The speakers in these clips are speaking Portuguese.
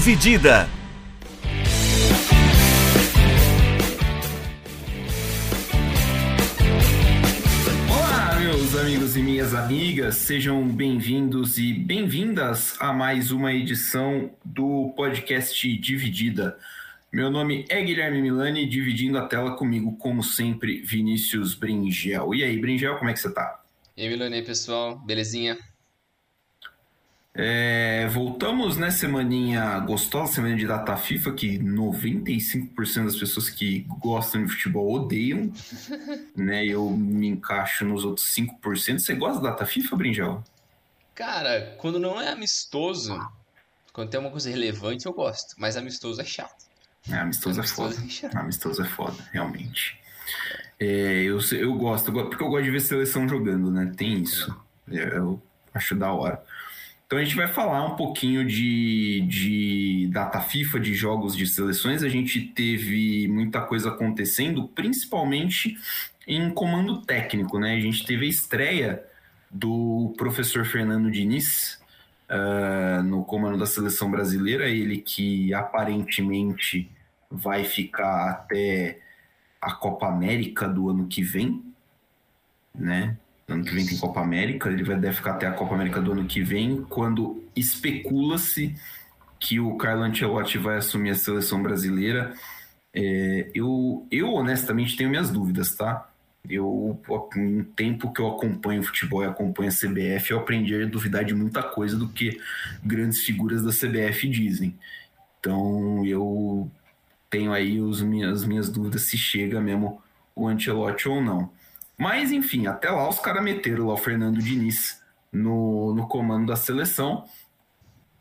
Dividida. Olá, meus amigos e minhas amigas, sejam bem-vindos e bem-vindas a mais uma edição do podcast Dividida. Meu nome é Guilherme Milani, dividindo a tela comigo, como sempre, Vinícius Bringel. E aí, Bringel, como é que você tá? E aí, Milani, pessoal, belezinha? É, voltamos, né, semaninha gostosa, semana de data FIFA, que 95% das pessoas que gostam de futebol odeiam, né, eu me encaixo nos outros 5%. Você gosta da data FIFA, Brinjal? Cara, quando não é amistoso, quando tem uma coisa relevante, eu gosto, mas amistoso é chato. É, amistoso, amistoso é foda. É chato. amistoso é foda, realmente. É, eu, eu gosto, porque eu gosto de ver seleção jogando, né, tem isso. É, eu acho da hora. Então a gente vai falar um pouquinho de, de data FIFA, de jogos de seleções. A gente teve muita coisa acontecendo, principalmente em comando técnico, né? A gente teve a estreia do professor Fernando Diniz uh, no comando da seleção brasileira, ele que aparentemente vai ficar até a Copa América do ano que vem, né? Ano que vem tem Copa América, ele vai deve ficar até a Copa América do ano que vem, quando especula-se que o Carlo Ancelotti vai assumir a seleção brasileira. É, eu, eu honestamente tenho minhas dúvidas, tá? Eu, um tempo que eu acompanho futebol e acompanho a CBF, eu aprendi a duvidar de muita coisa do que grandes figuras da CBF dizem. Então eu tenho aí os minhas, as minhas dúvidas se chega mesmo o Ancelotti ou não. Mas, enfim, até lá os caras meteram lá o Fernando Diniz no, no comando da seleção.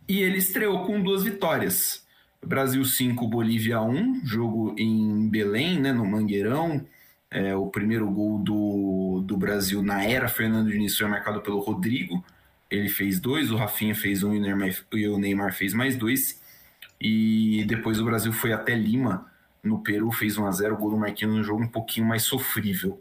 E ele estreou com duas vitórias. Brasil 5, Bolívia 1, jogo em Belém, né, no Mangueirão. É, o primeiro gol do, do Brasil na era Fernando Diniz foi marcado pelo Rodrigo. Ele fez dois, o Rafinha fez um e o Neymar, fez mais dois. E depois o Brasil foi até Lima, no Peru, fez 1 a 0 o gol do Marquinhos no jogo um pouquinho mais sofrível.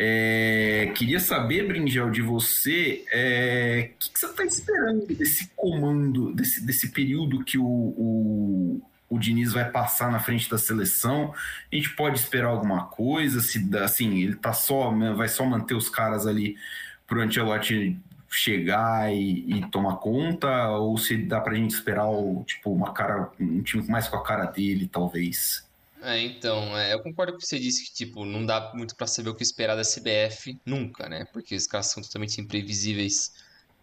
É, queria saber, Bringel, de você, o é, que, que, você está esperando desse comando, desse, desse período que o, o, o, Diniz vai passar na frente da seleção? A gente pode esperar alguma coisa? Se assim, ele tá só, né, vai só manter os caras ali pro Ancelotti chegar e, e, tomar conta? Ou se dá pra gente esperar o, tipo, uma cara, um time mais com a cara dele, talvez? É, então, é, eu concordo com você disse que, tipo, não dá muito para saber o que esperar da CBF nunca, né? Porque os caras são totalmente imprevisíveis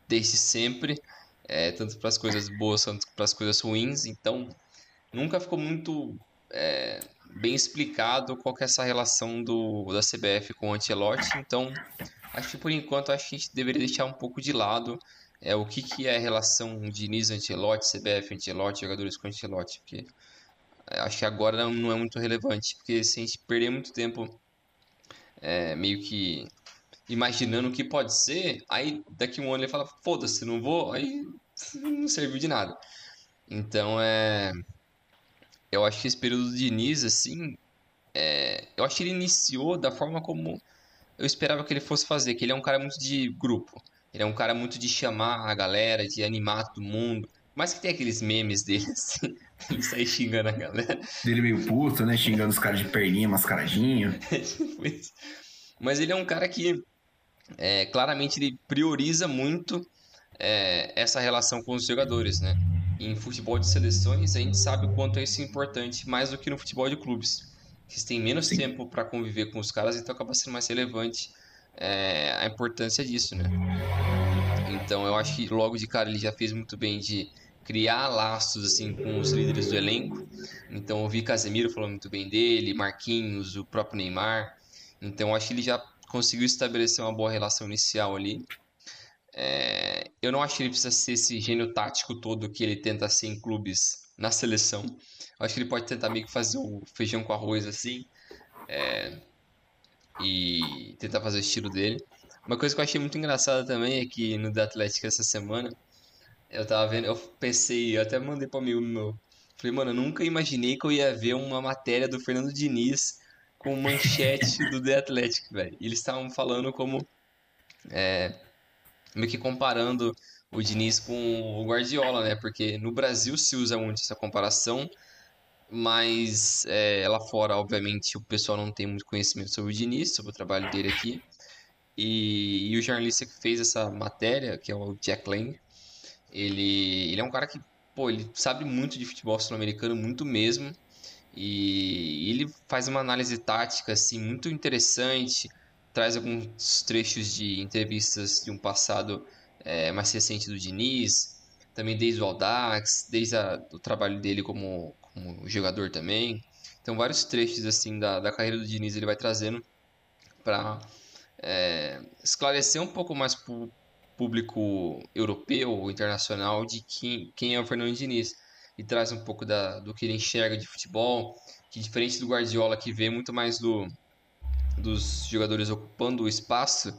desde sempre, é, tanto para as coisas boas quanto para as coisas ruins, então nunca ficou muito é, bem explicado qual que é essa relação do, da CBF com o Ancelotti, então acho que por enquanto acho que a gente deveria deixar um pouco de lado é, o que, que é a relação Diniz-Ancelotti, CBF-Ancelotti, jogadores com Ancelotti, porque acho que agora não, não é muito relevante, porque se a gente perder muito tempo é, meio que imaginando o que pode ser, aí daqui um ano ele fala, foda-se, não vou, aí não serviu de nada. Então é. Eu acho que esse período de Diniz, assim. É, eu acho que ele iniciou da forma como eu esperava que ele fosse fazer, que ele é um cara muito de grupo. Ele é um cara muito de chamar a galera, de animar todo mundo. Mas que tem aqueles memes dele, assim, ele sai xingando a galera. Dele meio puto, né? Xingando os caras de perninha, mascaradinho. Mas ele é um cara que, é, claramente, ele prioriza muito é, essa relação com os jogadores, né? Em futebol de seleções, a gente sabe o quanto é isso importante, mais do que no futebol de clubes. Eles têm menos Sim. tempo para conviver com os caras, então acaba sendo mais relevante é, a importância disso, né? Então eu acho que logo de cara ele já fez muito bem de criar laços assim com os líderes do elenco. Então eu vi Casemiro falando muito bem dele, Marquinhos, o próprio Neymar. Então acho que ele já conseguiu estabelecer uma boa relação inicial ali. É, eu não acho que ele precisa ser esse gênio tático todo que ele tenta ser em clubes na seleção. Eu acho que ele pode tentar meio que fazer o feijão com arroz assim. É, e tentar fazer o estilo dele. Uma coisa que eu achei muito engraçada também é que no The Atlético essa semana eu tava vendo, eu pensei, eu até mandei pra amigo meu. Falei, mano, eu nunca imaginei que eu ia ver uma matéria do Fernando Diniz com manchete do The Athletic, velho. Eles estavam falando como. É, meio que comparando o Diniz com o Guardiola, né? Porque no Brasil se usa muito essa comparação, mas é, lá fora, obviamente, o pessoal não tem muito conhecimento sobre o Diniz, sobre o trabalho dele aqui. E, e o jornalista que fez essa matéria, que é o Jack Lang, ele, ele é um cara que, pô, ele sabe muito de futebol sul-americano, muito mesmo. E ele faz uma análise tática, assim, muito interessante. Traz alguns trechos de entrevistas de um passado é, mais recente do Diniz. Também desde o Aldax, desde a, o trabalho dele como, como jogador também. Então, vários trechos, assim, da, da carreira do Diniz ele vai trazendo para é, esclarecer um pouco mais público europeu internacional de quem, quem é o Fernando Diniz e traz um pouco da, do que ele enxerga de futebol, que diferente do Guardiola que vê muito mais do, dos jogadores ocupando o espaço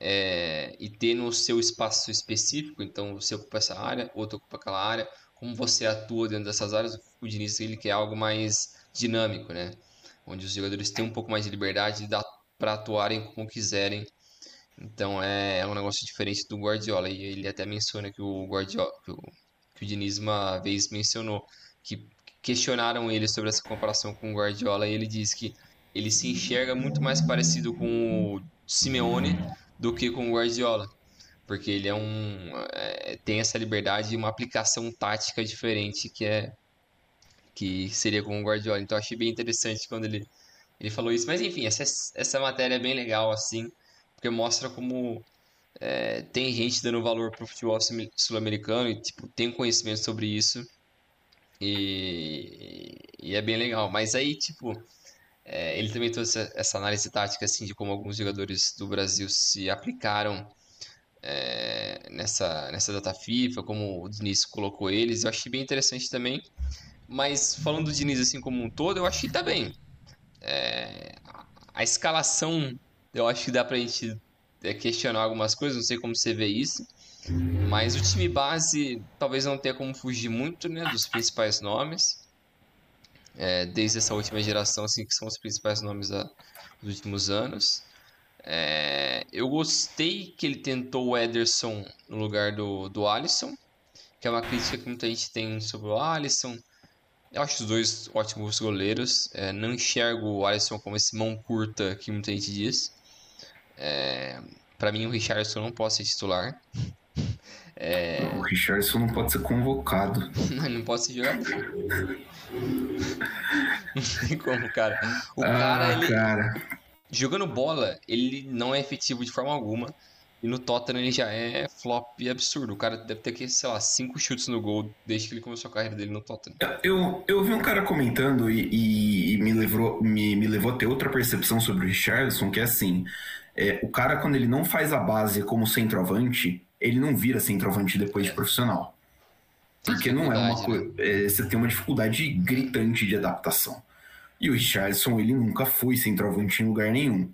é, e tendo o seu espaço específico, então você ocupa essa área, outro ocupa aquela área, como você atua dentro dessas áreas, o Diniz ele quer algo mais dinâmico, né? Onde os jogadores têm um pouco mais de liberdade para atuarem como quiserem. Então é, é, um negócio diferente do Guardiola. E ele até menciona que o Guardiola, que o, que o Diniz uma vez mencionou, que questionaram ele sobre essa comparação com o Guardiola e ele disse que ele se enxerga muito mais parecido com o Simeone do que com o Guardiola, porque ele é um é, tem essa liberdade e uma aplicação tática diferente que é que seria com o Guardiola. Então achei bem interessante quando ele ele falou isso. Mas enfim, essa essa matéria é bem legal assim, porque mostra como é, tem gente dando valor pro futebol sul-americano e tipo tem conhecimento sobre isso e, e é bem legal. Mas aí tipo é, ele também trouxe essa análise tática assim de como alguns jogadores do Brasil se aplicaram é, nessa, nessa data FIFA, como o Diniz colocou eles. Eu achei bem interessante também. Mas falando do Diniz assim como um todo, eu acho que tá bem. É, a escalação, eu acho que dá pra gente é, questionar algumas coisas, não sei como você vê isso. Mas o time base talvez não tenha como fugir muito né, dos principais nomes é, desde essa última geração, assim, que são os principais nomes da, dos últimos anos. É, eu gostei que ele tentou o Ederson no lugar do, do Alisson, que é uma crítica que muita gente tem sobre o Alisson. Eu acho os dois ótimos goleiros. É, não enxergo o Alisson como esse mão curta que muita gente diz. É, para mim, o Richardson não pode ser titular. É... O Richardson não pode ser convocado. não, não pode ser jogador. não tem como, cara. O ah, cara, ele... cara, Jogando bola, ele não é efetivo de forma alguma. E no Tottenham ele já é flop absurdo. O cara deve ter que, sei lá, cinco chutes no gol desde que ele começou a carreira dele no Tottenham. Eu, eu vi um cara comentando e, e, e me, levou, me, me levou a ter outra percepção sobre o Richardson, que é assim: é, o cara, quando ele não faz a base como centroavante, ele não vira centroavante depois de profissional. Porque não é uma coisa. Né? É, você tem uma dificuldade gritante de adaptação. E o Richardson, ele nunca foi centroavante em lugar nenhum.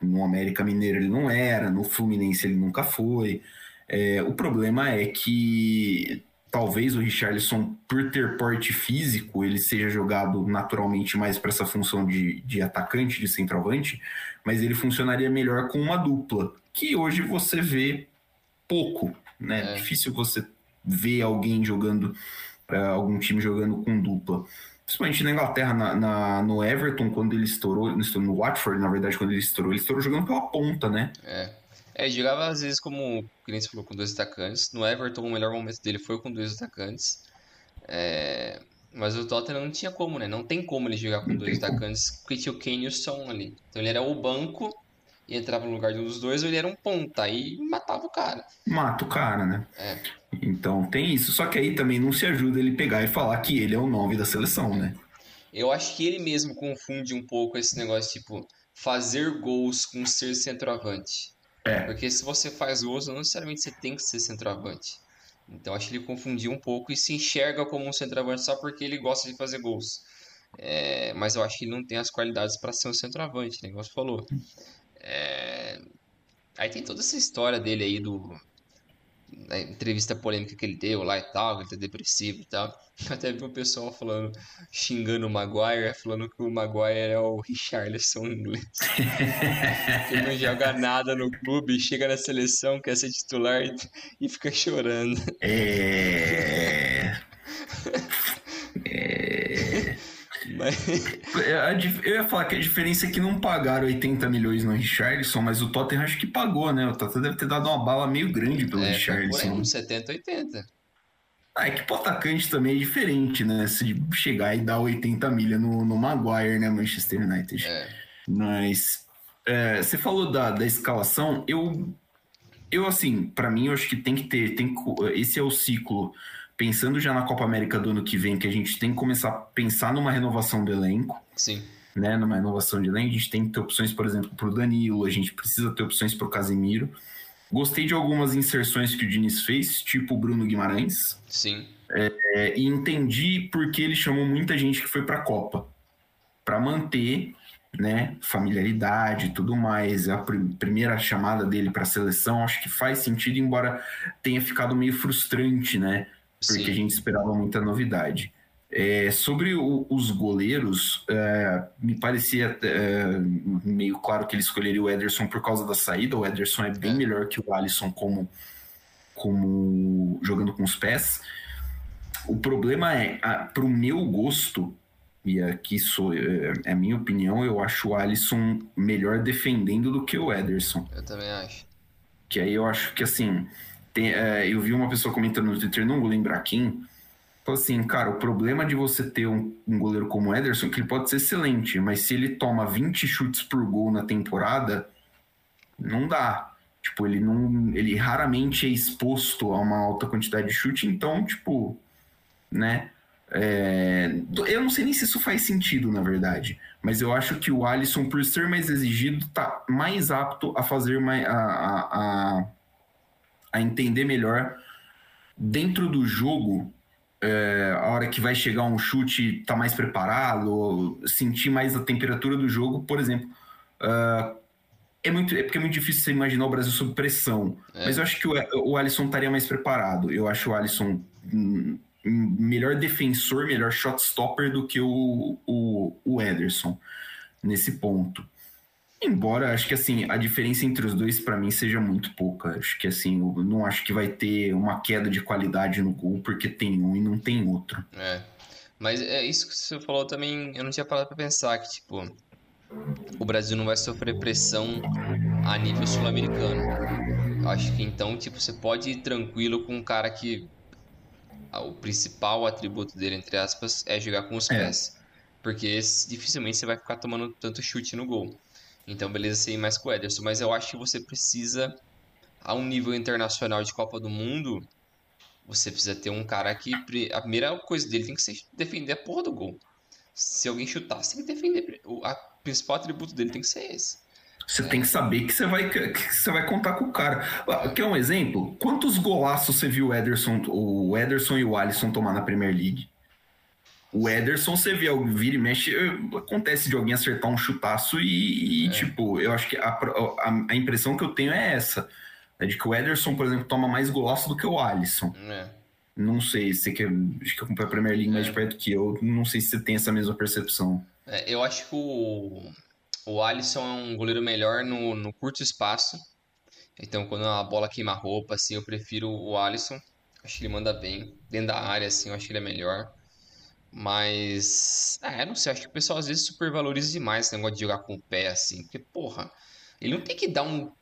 No América Mineiro ele não era, no Fluminense ele nunca foi. É, o problema é que talvez o Richarlison, por ter porte físico, ele seja jogado naturalmente mais para essa função de, de atacante, de centroavante, mas ele funcionaria melhor com uma dupla, que hoje você vê pouco, né? É. Difícil você ver alguém jogando, uh, algum time jogando com dupla. Principalmente na Inglaterra, na, na, no Everton, quando ele estourou, no Watford, na verdade, quando ele estourou, ele estourou jogando pela ponta, né? É. É, jogava às vezes como, que nem você falou, com dois atacantes. No Everton, o melhor momento dele foi com dois atacantes. É, mas o Tottenham não tinha como, né? Não tem como ele jogar com não dois atacantes, porque tinha o Kane e o Son ali. Então ele era o banco e entrava no lugar de um dos dois, ou ele era um ponta, aí matava o cara. Mata o cara, né? É. Então tem isso. Só que aí também não se ajuda ele pegar e falar que ele é o nome da seleção, né? Eu acho que ele mesmo confunde um pouco esse negócio, tipo, fazer gols com ser centroavante. É. Porque se você faz gols, não necessariamente você tem que ser centroavante. Então acho que ele confundiu um pouco e se enxerga como um centroavante só porque ele gosta de fazer gols. É, mas eu acho que ele não tem as qualidades para ser um centroavante, né? Como você falou. É... Aí tem toda essa história dele aí do, na entrevista polêmica que ele deu lá e tal, que ele tá depressivo e tal. Até vi o pessoal falando, xingando o Maguire, falando que o Maguire é o Richarlison inglês. que não joga nada no clube, chega na seleção, quer ser titular e, e fica chorando. É. é... Mas... É, eu ia falar que a diferença é que não pagaram 80 milhões no Richardson, mas o Tottenham acho que pagou, né? O Tottenham deve ter dado uma bala meio grande pelo é, Richardson. Uns 70, 80. Ah, é que pro atacante também é diferente, né? Se chegar e dar 80 milha no, no Maguire, né? Manchester United. É. Mas é, você falou da, da escalação, eu, eu assim, para mim, eu acho que tem que ter, tem, esse é o ciclo pensando já na Copa América do ano que vem, que a gente tem que começar a pensar numa renovação do elenco. Sim. Né, numa renovação de elenco, a gente tem que ter opções, por exemplo, para o Danilo, a gente precisa ter opções para o Casemiro. Gostei de algumas inserções que o Diniz fez, tipo o Bruno Guimarães. Sim. É, e entendi porque ele chamou muita gente que foi para a Copa. Para manter né, familiaridade e tudo mais. A pr primeira chamada dele para a seleção acho que faz sentido, embora tenha ficado meio frustrante, né? Porque Sim. a gente esperava muita novidade. É, sobre o, os goleiros, é, me parecia é, meio claro que ele escolheria o Ederson por causa da saída. O Ederson é bem é. melhor que o Alisson como, como jogando com os pés. O problema é, para o meu gosto, e aqui sou, é, é a minha opinião, eu acho o Alisson melhor defendendo do que o Ederson. Eu também acho. Que aí eu acho que assim tem, é, eu vi uma pessoa comentando no Twitter, não vou lembrar quem, falou assim, cara, o problema de você ter um, um, goleiro como o Ederson que ele pode ser excelente, mas se ele toma 20 chutes por gol na temporada, não dá. Tipo, ele não. Ele raramente é exposto a uma alta quantidade de chute, então, tipo, né? É, eu não sei nem se isso faz sentido, na verdade. Mas eu acho que o Alisson, por ser mais exigido, tá mais apto a fazer mais, a, a, a a entender melhor dentro do jogo, é, a hora que vai chegar um chute, tá mais preparado, sentir mais a temperatura do jogo, por exemplo. Uh, é, muito, é porque é muito difícil você imaginar o Brasil sob pressão. É. Mas eu acho que o, o Alisson estaria mais preparado. Eu acho o Alisson hum, melhor defensor, melhor shot stopper do que o, o, o Ederson nesse ponto. Embora acho que assim a diferença entre os dois para mim seja muito pouca. Acho que assim, eu não acho que vai ter uma queda de qualidade no gol porque tem um e não tem outro. É. Mas é isso que você falou também, eu não tinha parado para pensar que tipo o Brasil não vai sofrer pressão a nível sul-americano. Acho que então, tipo, você pode ir tranquilo com um cara que o principal atributo dele, entre aspas, é jogar com os é. pés. Porque esse, dificilmente você vai ficar tomando tanto chute no gol. Então, beleza, você ir mais com o Ederson. Mas eu acho que você precisa, a um nível internacional de Copa do Mundo, você precisa ter um cara que a primeira coisa dele tem que ser defender a porra do gol. Se alguém chutar, você tem que defender. O a principal atributo dele tem que ser esse. Você é. tem que saber que você vai, que você vai contar com o cara. Ah, quer um exemplo? Quantos golaços você viu o Ederson, o Ederson e o Alisson tomar na Premier League? O Ederson, você vê, vira e mexe, acontece de alguém acertar um chutaço e, e é. tipo, eu acho que a, a, a, impressão que eu tenho é essa. É de que o Ederson, por exemplo, toma mais golaço do que o Alisson. É. Não sei, você que, acho que acompanha a Premier League mais é. de perto que eu, não sei se você tem essa mesma percepção. É, eu acho que o, o Alisson é um goleiro melhor no, no curto espaço. Então, quando a bola queima roupa, assim, eu prefiro o Alisson. Acho que ele manda bem. Dentro da área, assim, eu acho que ele é melhor. Mas. É, não sei, acho que o pessoal às vezes supervaloriza demais esse negócio de jogar com o pé, assim. Porque, porra, ele não tem que dar um,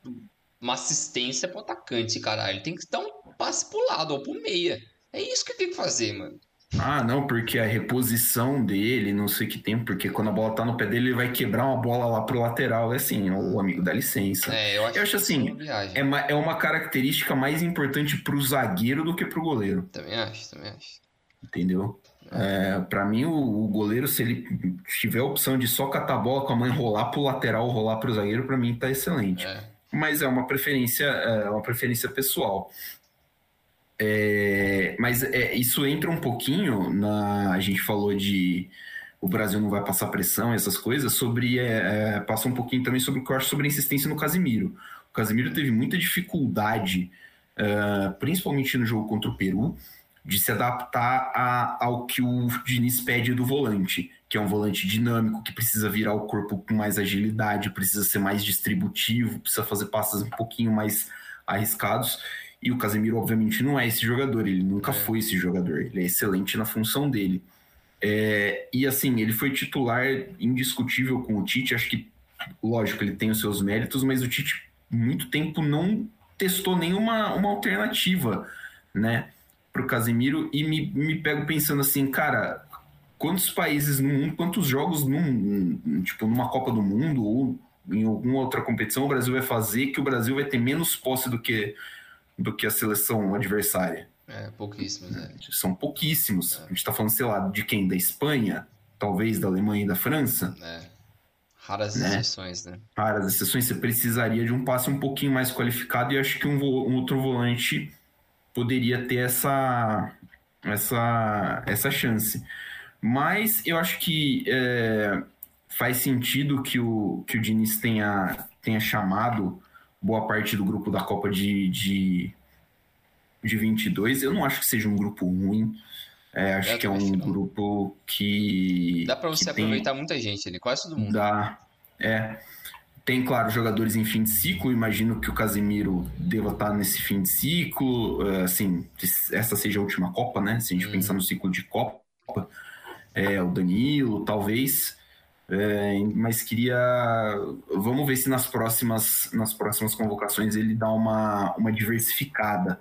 uma assistência pro atacante, caralho. Ele tem que dar um passe pro lado ou pro meia. É isso que ele tem que fazer, mano. Ah, não, porque a reposição dele, não sei o que tem, porque quando a bola tá no pé dele, ele vai quebrar uma bola lá pro lateral. É assim, o amigo dá licença. É, eu acho, eu acho assim, é uma, é uma característica mais importante pro zagueiro do que pro goleiro. Também acho, também acho. Entendeu? É, para mim, o, o, goleiro, se ele tiver a opção de só catar a bola com a mãe rolar pro lateral, rolar pro zagueiro, para mim tá excelente. É. Mas é uma preferência, é uma preferência pessoal. É, mas é, isso entra um pouquinho na. A gente falou de o Brasil não vai passar pressão, essas coisas, sobre. É, é, passa um pouquinho também sobre o que eu acho sobre a insistência no Casimiro. O Casimiro teve muita dificuldade principalmente no jogo contra o Peru, de se adaptar a, ao que o Diniz pede do volante, que é um volante dinâmico, que precisa virar o corpo com mais agilidade, precisa ser mais distributivo, precisa fazer passos um pouquinho mais arriscados. E o Casemiro, obviamente, não é esse jogador, ele nunca é. foi esse jogador, ele é excelente na função dele. É, e assim, ele foi titular indiscutível com o Tite, acho que, lógico, ele tem os seus méritos, mas o Tite, muito tempo, não testou nenhuma uma alternativa, né, para o Casemiro, e me, me pego pensando assim, cara, quantos países no mundo, quantos jogos num, tipo, numa Copa do Mundo ou em alguma outra competição o Brasil vai fazer que o Brasil vai ter menos posse do que do que a seleção adversária. É, pouquíssimos, é. São pouquíssimos. É. A gente tá falando, sei lá, de quem? Da Espanha? Talvez da Alemanha e da França? É. Raras né? exceções, né? Raras exceções. Você precisaria de um passe um pouquinho mais qualificado e acho que um, um outro volante poderia ter essa, essa, essa chance. Mas eu acho que é, faz sentido que o, que o Diniz tenha, tenha chamado boa parte do grupo da Copa de, de, de 22. Eu não acho que seja um grupo ruim. É, acho que é um grupo que. Dá para você aproveitar tem... muita gente ali, quase todo mundo. Dá. É. Tem, claro, jogadores em fim de ciclo. Imagino que o Casemiro deva estar nesse fim de ciclo. É, assim, essa seja a última Copa, né? Se a gente hum. pensar no ciclo de Copa. É, o Danilo, talvez. É, mas queria. Vamos ver se nas próximas, nas próximas convocações ele dá uma, uma diversificada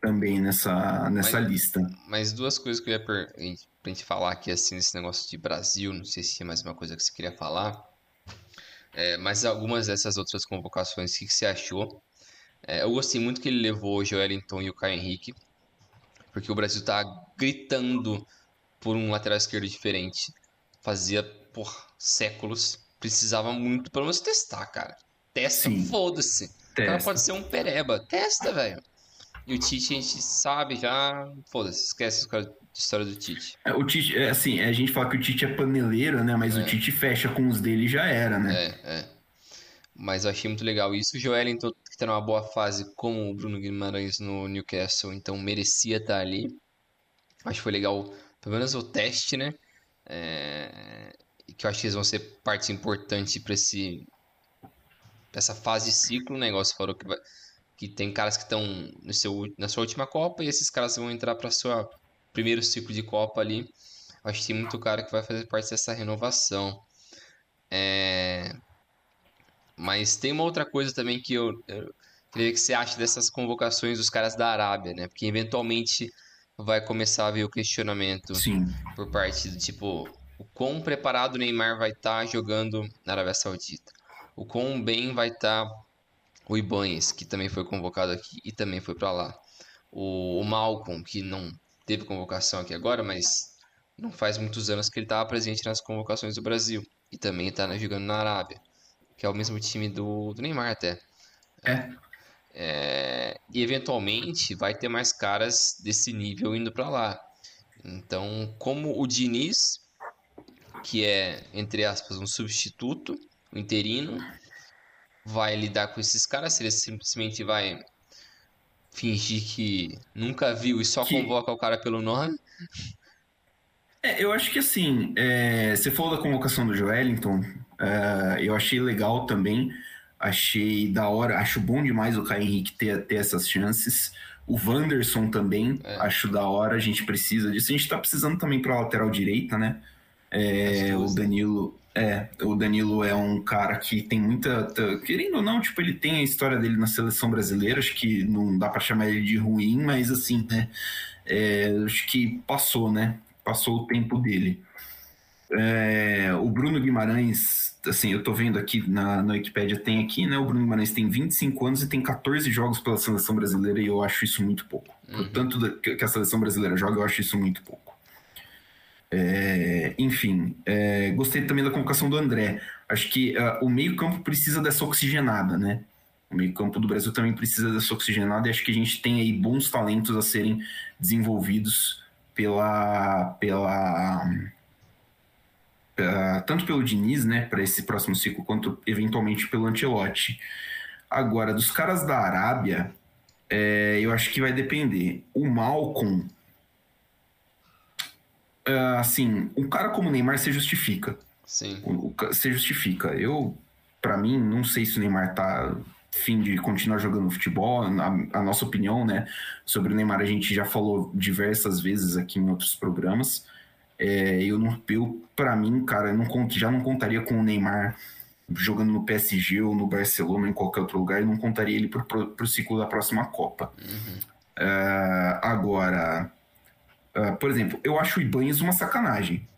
também nessa, nessa mas, lista. Mas duas coisas que eu ia per... pra gente falar aqui, assim, nesse negócio de Brasil, não sei se é mais uma coisa que você queria falar. É, mas algumas dessas outras convocações, o que, que você achou? É, eu gostei muito que ele levou o Joelinton e o Caio Henrique, porque o Brasil tá gritando por um lateral esquerdo diferente. Fazia por séculos. Precisava muito, pelo menos, testar, cara. Testa, foda-se. O cara pode ser um pereba. Testa, velho. E o Tite, a gente sabe já. Foda-se, esquece a história do Tite. É, o Tite, é, assim, a gente fala que o Tite é paneleiro, né? Mas é. o Tite fecha com os dele já era, né? É, é. Mas eu achei muito legal isso. O Joelinton, que tá numa boa fase, como o Bruno Guimarães no Newcastle, então merecia estar tá ali. Acho que foi legal, pelo menos o teste, né? É que eu acho que eles vão ser partes importantes para esse essa fase de ciclo, o negócio falou que vai, que tem caras que estão no seu na sua última Copa e esses caras vão entrar para sua primeiro ciclo de Copa ali. Acho que tem muito cara que vai fazer parte dessa renovação. É... Mas tem uma outra coisa também que eu, eu queria que você ache dessas convocações dos caras da Arábia, né? Porque eventualmente vai começar a ver o questionamento Sim. por parte do tipo, o quão preparado o Neymar vai estar tá jogando na Arábia Saudita. O quão bem vai estar tá o Ibanez, que também foi convocado aqui e também foi para lá. O, o Malcolm, que não teve convocação aqui agora, mas não faz muitos anos que ele estava presente nas convocações do Brasil. E também está jogando na Arábia, que é o mesmo time do, do Neymar até. É. é. E eventualmente vai ter mais caras desse nível indo para lá. Então, como o Diniz que é, entre aspas, um substituto, um interino, vai lidar com esses caras, se ele simplesmente vai fingir que nunca viu e só que... convoca o cara pelo nome. É, eu acho que assim, é, você falou da convocação do Joelinton, é, eu achei legal também, achei da hora, acho bom demais o Caio Henrique ter, ter essas chances. O Wanderson também, é. acho da hora, a gente precisa disso. A gente tá precisando também pra lateral direita, né? É, o Danilo. É, o Danilo é um cara que tem muita. Querendo ou não, tipo, ele tem a história dele na seleção brasileira, acho que não dá para chamar ele de ruim, mas assim, né? É, acho que passou, né? Passou o tempo dele. É, o Bruno Guimarães, assim, eu tô vendo aqui na, na Wikipedia, tem aqui, né? O Bruno Guimarães tem 25 anos e tem 14 jogos pela seleção brasileira e eu acho isso muito pouco. Uhum. Tanto que a seleção brasileira joga, eu acho isso muito pouco. É, enfim, é, gostei também da convocação do André. Acho que uh, o meio-campo precisa dessa oxigenada, né? O meio-campo do Brasil também precisa dessa oxigenada e acho que a gente tem aí bons talentos a serem desenvolvidos pela. pela, pela tanto pelo Diniz, né, para esse próximo ciclo, quanto eventualmente pelo Ancelotti. Agora, dos caras da Arábia, É, eu acho que vai depender. O Malcolm, é, assim, um cara como o Neymar se justifica. Sim. O, o, se justifica. Eu, para mim, não sei se o Neymar tá fim de continuar jogando futebol. A, a, nossa opinião, né, sobre o Neymar a gente já falou diversas vezes aqui em outros programas. É, eu não, eu para mim, cara, não já não contaria com o Neymar jogando no PSG ou no Barcelona ou em qualquer outro lugar, eu não contaria ele pro, pro, pro ciclo da próxima Copa. Uhum. Uh, agora, uh, por exemplo, eu acho o Ibanez uma sacanagem.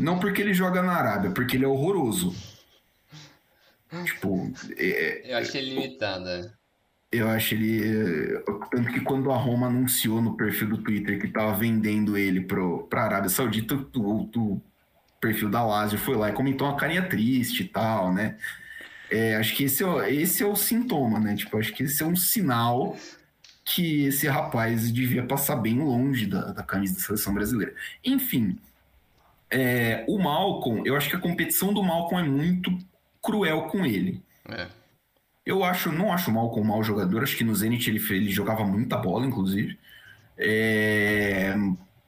não porque ele joga na Arábia, porque ele é horroroso. Tipo. É, eu acho ele limitado. É. Eu acho ele. Tanto que quando a Roma anunciou no perfil do Twitter que tava vendendo ele pro, pra Arábia Saudita, o, o perfil da Lazio foi lá e comentou uma carinha triste e tal, né? É, acho que esse é, esse é o sintoma, né? Tipo, acho que esse é um sinal que esse rapaz devia passar bem longe da, da camisa da seleção brasileira. Enfim, é, o Malcolm, eu acho que a competição do Malcolm é muito cruel com ele. É. Eu acho, não acho mal com um mau jogador, acho que no Zenit ele, ele jogava muita bola, inclusive. É,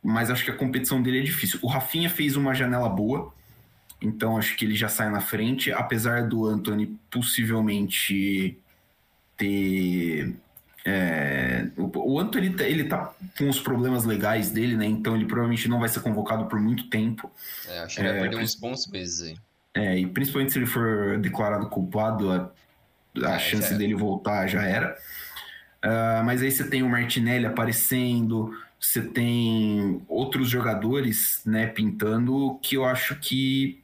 mas acho que a competição dele é difícil. O Rafinha fez uma janela boa, então acho que ele já sai na frente, apesar do Anthony possivelmente ter. É, o, o Anthony tá, ele tá com os problemas legais dele, né? Então ele provavelmente não vai ser convocado por muito tempo. É, acho que ele vai perder uns bons meses aí. É, e principalmente se ele for declarado culpado, a, a é, chance dele voltar já era. Uh, mas aí você tem o Martinelli aparecendo, você tem outros jogadores né, pintando que eu acho que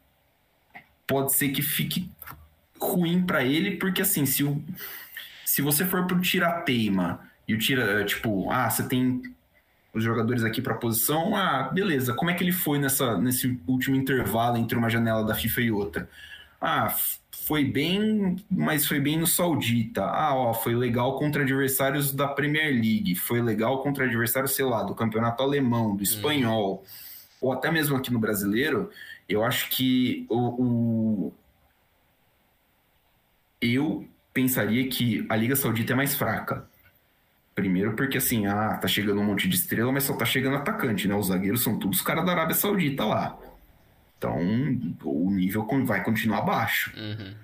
pode ser que fique ruim para ele, porque assim, se, o, se você for pro tira-teima e o tira, tipo, ah, você tem os jogadores aqui para posição. Ah, beleza. Como é que ele foi nessa, nesse último intervalo entre uma janela da FIFA e outra? Ah, foi bem, mas foi bem no Saudita. Ah, ó, foi legal contra adversários da Premier League. Foi legal contra adversários, sei lá, do campeonato alemão, do espanhol, hum. ou até mesmo aqui no brasileiro. Eu acho que o, o eu pensaria que a Liga Saudita é mais fraca. Primeiro porque assim, ah, tá chegando um monte de estrela, mas só tá chegando atacante, né? Os zagueiros são todos caras da Arábia Saudita lá. Então, o nível vai continuar baixo. Uhum.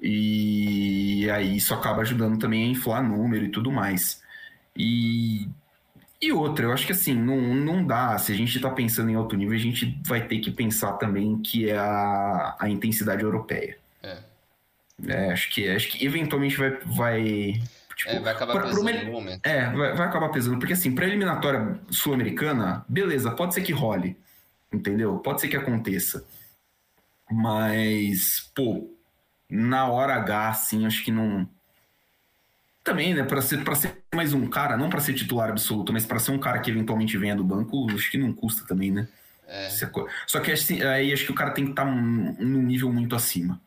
E aí isso acaba ajudando também a inflar número e tudo mais. E, e outra, eu acho que assim, não, não dá. Se a gente tá pensando em alto nível, a gente vai ter que pensar também que é a, a intensidade europeia. É. acho que acho que eventualmente vai, vai Tipo, é, vai acabar pra, pesando no momento. É, vai, vai, acabar pesando. Porque assim, pra eliminatória sul-americana, beleza, pode ser que role. Entendeu? Pode ser que aconteça. Mas, pô, na hora H, assim, acho que não. Também, né, pra ser, pra ser mais um cara, não para ser titular absoluto, mas para ser um cara que eventualmente venha do banco, acho que não custa também, né? É. Só que assim, aí acho que o cara tem que estar tá num nível muito acima.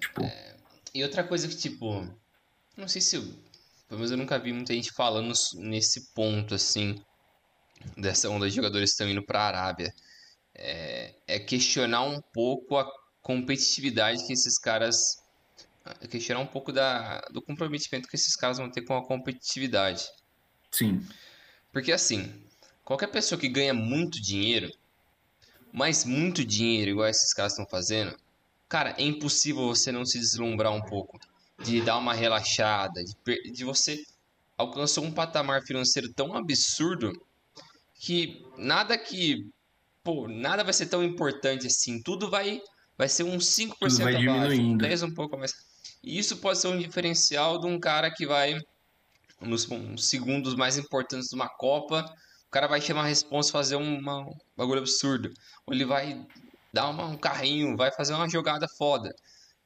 Tipo. É. E outra coisa que, tipo, não sei se eu. Pelo menos eu nunca vi muita gente falando nesse ponto, assim. Dessa onda de jogadores que estão indo para a Arábia. É, é, questionar um pouco a competitividade que esses caras. É questionar um pouco da, do comprometimento que esses caras vão ter com a competitividade. Sim. Porque assim, qualquer pessoa que ganha muito dinheiro, mas muito dinheiro, igual esses caras estão fazendo, cara, é impossível você não se deslumbrar um pouco de dar uma relaxada, de, de você alcançou um patamar financeiro tão absurdo que nada que pô, nada vai ser tão importante assim, tudo vai vai ser uns 5% tudo vai abaixo, 10 um pouco mais. E isso pode ser um diferencial de um cara que vai nos segundos mais importantes de uma Copa, o cara vai chamar a responsa fazer uma, um bagulho absurdo. Ou ele vai dar uma, um carrinho, vai fazer uma jogada foda.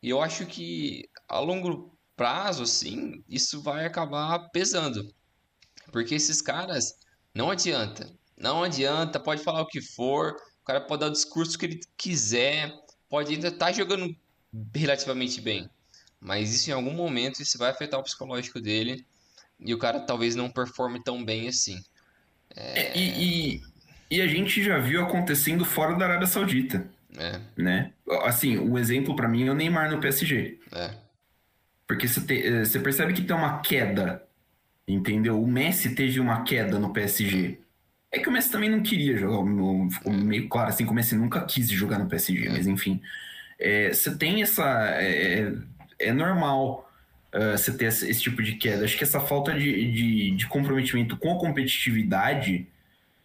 E eu acho que a longo prazo, assim, isso vai acabar pesando. Porque esses caras, não adianta. Não adianta, pode falar o que for, o cara pode dar o discurso que ele quiser, pode ainda estar tá jogando relativamente bem. Mas isso em algum momento isso vai afetar o psicológico dele e o cara talvez não performe tão bem assim. É... E, e, e, a gente já viu acontecendo fora da Arábia Saudita. É. Né? Assim, o exemplo para mim é o Neymar no PSG. É. Porque você, te, eh, você percebe que tem uma queda Entendeu? O Messi teve uma queda no PSG. É que o Messi também não queria jogar, ficou meio claro assim, como o Messi nunca quis jogar no PSG, mas enfim. É, você tem essa. É, é, é normal uh, você ter esse, esse, tipo de queda. Acho que essa falta de, de, de comprometimento com a competitividade.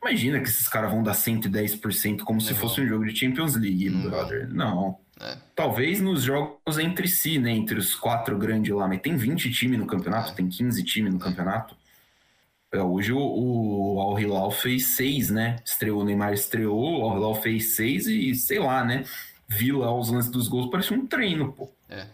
Imagina que esses caras vão dar 110% como se fosse um jogo de Champions League, uhum. brother. Não. É. Talvez nos jogos entre si, né? Entre os quatro grandes lá, mas tem 20 times no campeonato, tem 15 times no campeonato. É, hoje o, o Al Hilal fez seis, né? Estreou, o Neymar estreou, o Al Hilal fez seis e sei lá, né? Vila os lances dos gols, parece um treino, pô. É.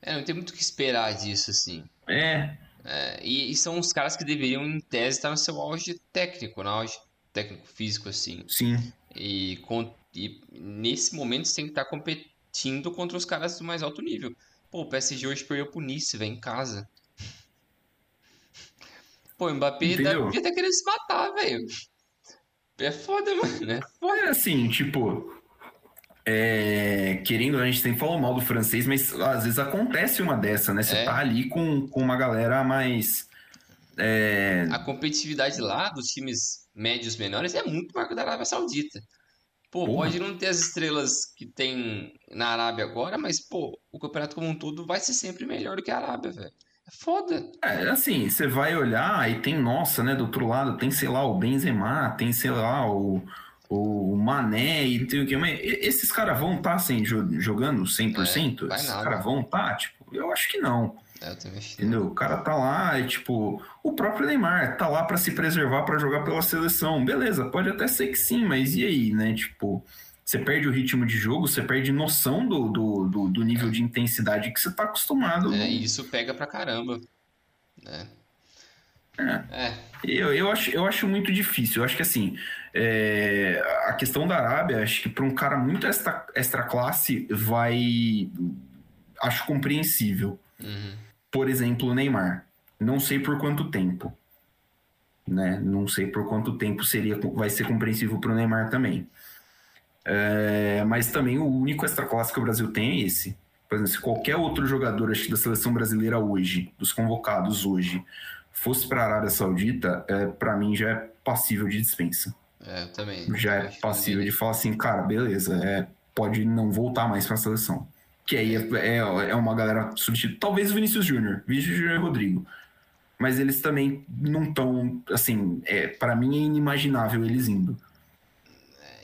É, não tem muito o que esperar disso, assim. É. é e, e, são os caras que deveriam, em tese, estar no seu auge técnico, no auge técnico físico, assim. Sim. E, com, e nesse momento você tem que estar competindo contra os caras do mais alto nível. Pô, o PSG hoje perdeu pro Nice, velho, em casa. Pô, o Mbappé devia estar querendo se matar, velho. É foda, mano. É foda. É assim, tipo. É, querendo, a gente sempre falou mal do francês, mas às vezes acontece uma dessa, né? Você é. tá ali com, com uma galera mais. É... A competitividade lá dos times médios menores é muito maior que da Arábia Saudita. Pô, Porra. pode não ter as estrelas que tem na Arábia agora, mas, pô, o campeonato como um todo vai ser sempre melhor do que a Arábia, velho. É foda. É, assim, você vai olhar e tem, nossa, né, do outro lado, tem, sei lá, o Benzema, tem, sei lá, o, o Mané e tem o que, mas esses caras vão estar tá, assim, jogando 100%? É, esses caras vão estar? Tá? Tipo, eu acho que não. É, Entendeu? O cara tá lá, e, tipo, o próprio Neymar tá lá para se preservar para jogar pela seleção. Beleza, pode até ser que sim, mas e aí, né? Tipo, você perde o ritmo de jogo, você perde noção do, do, do, do nível de intensidade que você tá acostumado. É, e isso pega pra caramba. Né? É. é. Eu, eu, acho, eu acho muito difícil. Eu acho que assim, é, a questão da Arábia, acho que para um cara muito extra, extra classe vai. Acho compreensível. Uhum. Por exemplo, o Neymar. Não sei por quanto tempo. Né? Não sei por quanto tempo seria, vai ser compreensível para o Neymar também. É, mas também o único extra classe que o Brasil tem é esse. Por exemplo, se qualquer outro jogador acho, da seleção brasileira hoje, dos convocados hoje, fosse para a Arábia Saudita, é, para mim já é passível de dispensa. É, eu também. Já é passível de falar assim, cara, beleza, é, pode não voltar mais para a seleção. Que aí é, é, é uma galera substituída. Talvez o Vinícius Júnior, Vinícius Júnior e Rodrigo. Mas eles também não estão, assim, é, para mim é inimaginável eles indo.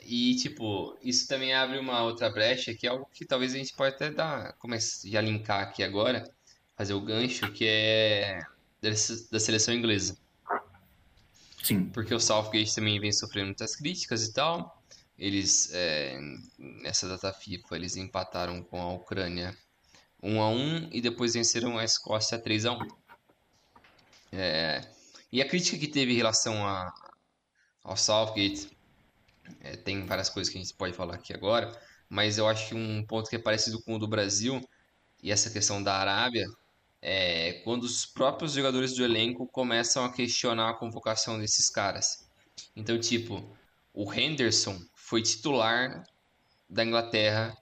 E, tipo, isso também abre uma outra brecha, que é algo que talvez a gente pode até dar, começar a linkar aqui agora, fazer o gancho, que é da seleção inglesa. Sim. Porque o Southgate também vem sofrendo muitas críticas e tal. Eles, é, nessa data FIFA, eles empataram com a Ucrânia 1 a 1 e depois venceram a Escócia 3 a 1 é, E a crítica que teve em relação a, ao Southgate é, tem várias coisas que a gente pode falar aqui agora, mas eu acho que um ponto que é parecido com o do Brasil e essa questão da Arábia é quando os próprios jogadores do elenco começam a questionar a convocação desses caras. Então, tipo, o Henderson foi titular da Inglaterra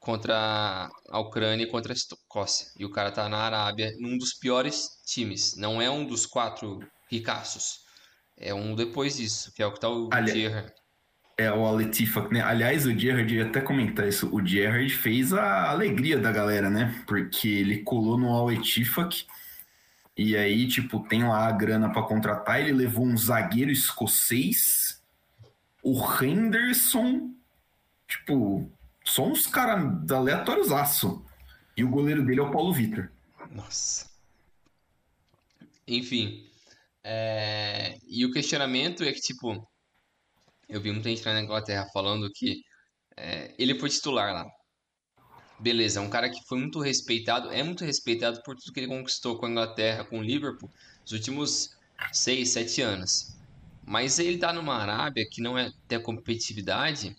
contra a Ucrânia e contra a Escócia. E o cara tá na Arábia, num dos piores times. Não é um dos quatro ricaços. É um depois disso, que é o que tá o Ali... É o Aletifa, né? Aliás, o Gerrard ia até comentar isso. O Gerrard fez a alegria da galera, né? Porque ele colou no Aletifak e aí, tipo, tem lá a grana para contratar. Ele levou um zagueiro escocês, o Henderson, tipo, só uns caras aleatórios aço. E o goleiro dele é o Paulo Vitor. Nossa. Enfim. É... E o questionamento é que, tipo, eu vi muita gente na Inglaterra falando que é, ele foi titular lá. Beleza, é um cara que foi muito respeitado, é muito respeitado por tudo que ele conquistou com a Inglaterra, com o Liverpool, nos últimos 6, 7 anos. Mas ele tá numa Arábia que não é ter competitividade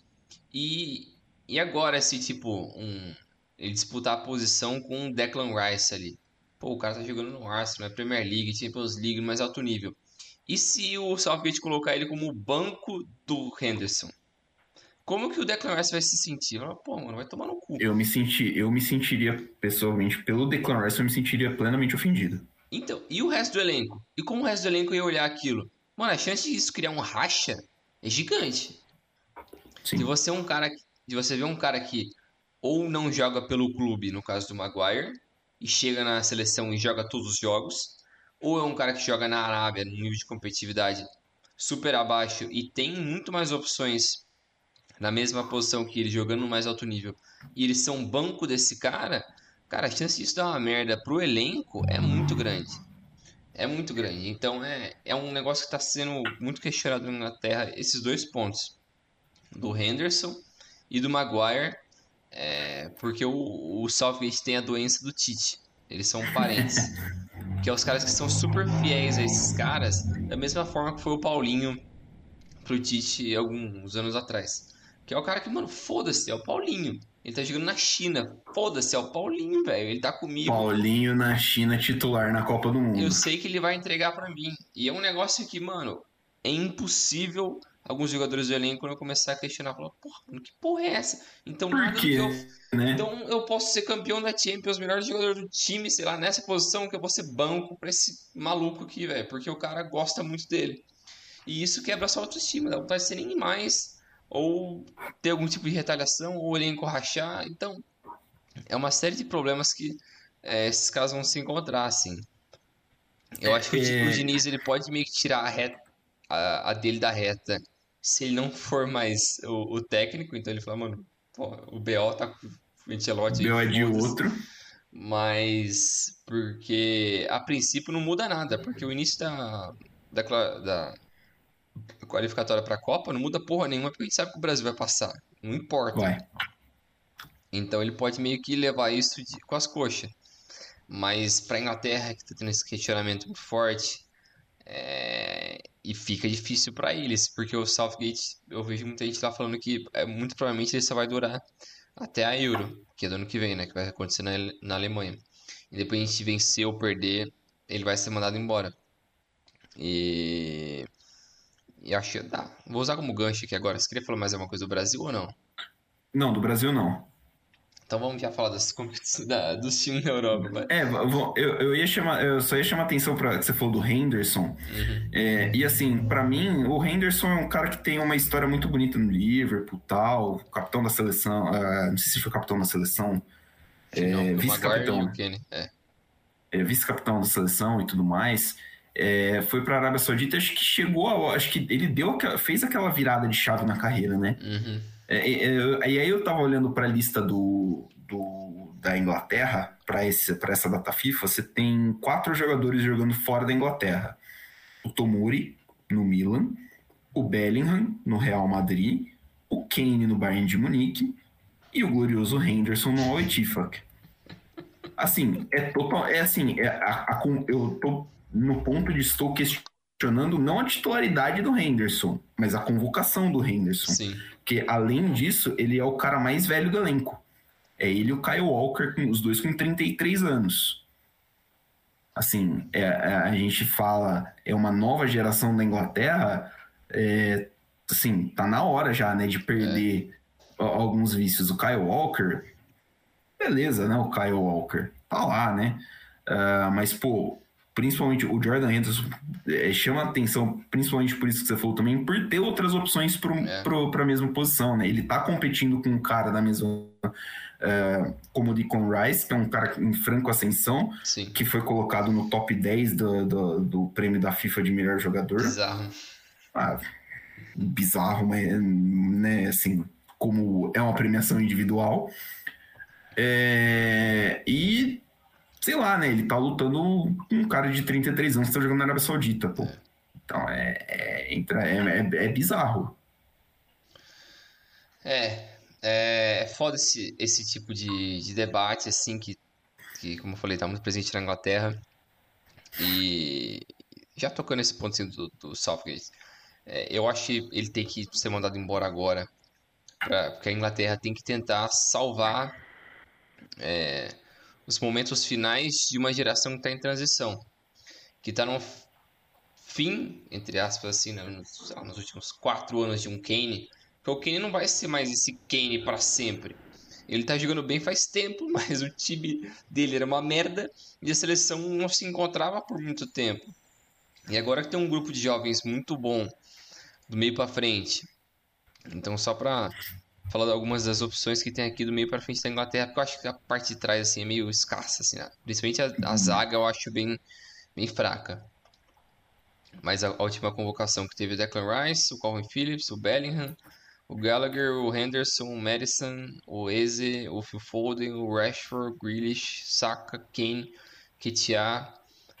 e, e agora se tipo um, ele disputar a posição com o Declan Rice ali. Pô, o cara tá jogando no Arsenal, é Premier League, Champions League, mais alto nível. E se o Southgate colocar ele como banco do Henderson? Como que o Declan Rice vai se sentir? Pô, mano, vai tomar no cu. Eu me senti, eu me sentiria pessoalmente pelo Declan Rice, eu me sentiria plenamente ofendido. Então, e o resto do elenco? E como o resto do elenco ia olhar aquilo? Mano, a chance disso criar um racha é gigante. Sim. De você é um cara, de você ver um cara que ou não joga pelo clube, no caso do Maguire, e chega na seleção e joga todos os jogos, ou é um cara que joga na Arábia, num nível de competitividade super abaixo e tem muito mais opções na mesma posição que ele, jogando no mais alto nível, e eles são banco desse cara, cara, a chance disso dar uma merda pro elenco é muito grande. É muito grande. Então é, é um negócio que está sendo muito questionado na Inglaterra, esses dois pontos. Do Henderson e do Maguire. É, porque o, o Southgate tem a doença do Tite. Eles são parentes. que é os caras que são super fiéis a esses caras, da mesma forma que foi o Paulinho pro Tite alguns anos atrás. Que é o cara que, mano, foda-se, é o Paulinho. Ele tá jogando na China. Foda-se, é o Paulinho, velho. Ele tá comigo. Paulinho na China titular na Copa do Mundo. Eu sei que ele vai entregar para mim. E é um negócio que, mano, é impossível alguns jogadores do elenco não começar a questionar, falar, porra, mano, que porra é essa? Então, Por nada quê? eu, Né? então eu posso ser campeão da Champions, melhor jogador do time, sei lá, nessa posição que eu vou ser banco pra esse maluco aqui, velho, porque o cara gosta muito dele. E isso quebra sua autoestima, dá vontade de ser nem mais, ou ter algum tipo de retaliação, ou o elenco rachar. Então, é uma série de problemas que é, esses caras vão se encontrar, assim. Eu acho que o É. o Diniz ele pode meio que tirar a, reta, a, a dele da reta se ele não for mais o, o técnico. Então ele fala, mano, pô, o BO tá com o Ancelotti aí, Deu a de outro. Mas porque a princípio não muda nada, porque o início da, da, da qualificatória para a Copa não muda porra nenhuma, porque a gente sabe que o Brasil vai passar. Não importa. Vai. Então ele pode meio que levar isso de- com as coxas. Mas para Inglaterra, que tá tendo esse questionamento muito forte, é, e fica difícil para eles, porque o Southgate, eu vejo muita gente lá falando que é, muito provavelmente ele só vai durar até a Euro, que é do ano que vem, né? Que vai acontecer na, na Alemanha. Independente de vencer ou perder, ele vai ser mandado embora. E. E acho que dá. Vou usar como gancho aqui agora. Você queria falar mais alguma coisa do Brasil ou não? Não, do Brasil não. Então vamos já falar das competições da, dos times da Europa, vai. É, eu, eu ia chamar, eu só ia chamar atenção para você falou do Henderson. Uhum. É, e assim, pra mim, o Henderson é um cara que tem uma história muito bonita no Liverpool, tal, capitão da seleção, ah, não sei se foi capitão da seleção, é, vice-capitão. É. é, vice-capitão da seleção e tudo mais. É, foi pra Arábia Saudita, acho que chegou, a- acho que ele deu, fez aquela virada de chave na carreira, né? Uhum. É, é, é, e aí eu tava olhando para a lista do, do- da Inglaterra, para essa data FIFA, você tem quatro jogadores jogando fora da Inglaterra. O Tomori, no Milan, o Bellingham, no Real Madrid, o Kane, no Bayern de Munique, e o glorioso Henderson, no Al. Assim, é total. É assim, é a- a eu tô no ponto de estou questionando não a titularidade do Henderson, mas a convocação do Henderson. Sim. Porque, além disso, ele é o cara mais velho do elenco. É ele e o Kyle Walker, com- os dois com 33 anos. Assim, é- é- a gente fala, é uma nova geração da Inglaterra, é, assim, tá na hora já, né, de perder a- alguns vícios. O Kyle Walker, beleza, né, o Kyle Walker, tá lá, né? Ah, mas, pô, principalmente o Jordan Henderson é, chama atenção, principalmente por isso que você falou também, por ter outras opções pro, É. pra mesma posição, né? Ele tá competindo com um cara da mesma. ah, como o Deacon Rice, que é um cara em franco ascensão, Sim. que foi colocado no top 10 do, do, do prêmio da FIFA de melhor jogador. Bizarro. Ah, bizarro, mas, né, assim, como é uma premiação individual. É, e, sei lá, né, ele tá lutando com um cara de 33 anos que tá jogando na Arábia Saudita, pô. Então, é, é, é, é, é bizarro. É, é foda esse, esse tipo de, de debate, assim, que, que, como eu falei, tá muito presente na Inglaterra. E já tocando nesse ponto assim, do, do Southgate, é, eu acho que ele tem que ser mandado embora agora, pra, porque a Inglaterra tem que tentar salvar é, os momentos finais de uma geração que está em transição, que está no fim, entre aspas, assim, né, nos, nos últimos quatro anos de um Kane. Porque o Kane não vai ser mais esse Kane para sempre. Ele tá jogando bem faz tempo, mas o time dele era uma merda e a seleção não se encontrava por muito tempo. E agora que tem um grupo de jovens muito bom do meio para frente. Então só para falar de algumas das opções que tem aqui do meio para frente da Inglaterra, porque eu acho que a parte de trás assim é meio escassa assim, né? principalmente a, a, zaga eu acho bem bem fraca. Mas a, a última convocação que teve o Declan Rice, o Calvin Phillips, o Bellingham, o Gallagher, o Henderson, o Madison, o Eze, o Phil Foden, o Rashford, o Grealish, Saka, Kane, Ketia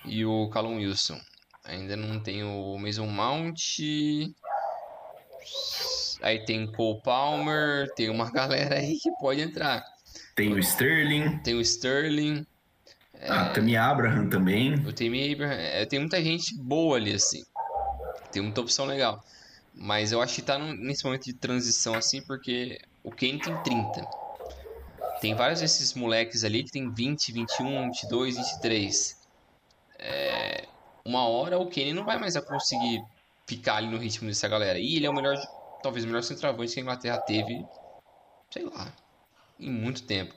e o Callum Wilson. Ainda não tem o Mason Mount. Aí tem Cole Palmer, tem uma galera aí que pode entrar. Tem o Sterling. Tem o Sterling. Ah, é... Tammy Abraham também. O Tammy Abraham. É, tem muita gente boa ali, assim. Tem muita opção legal. Mas eu acho que tá nesse momento de transição assim, porque o Kane tem 30. Tem vários desses moleques ali que tem 20, 21, 22, 23. É, uma hora o Kane não vai mais conseguir ficar ali no ritmo dessa galera. E ele é o melhor, talvez o melhor centroavante que a Inglaterra teve, sei lá, em muito tempo.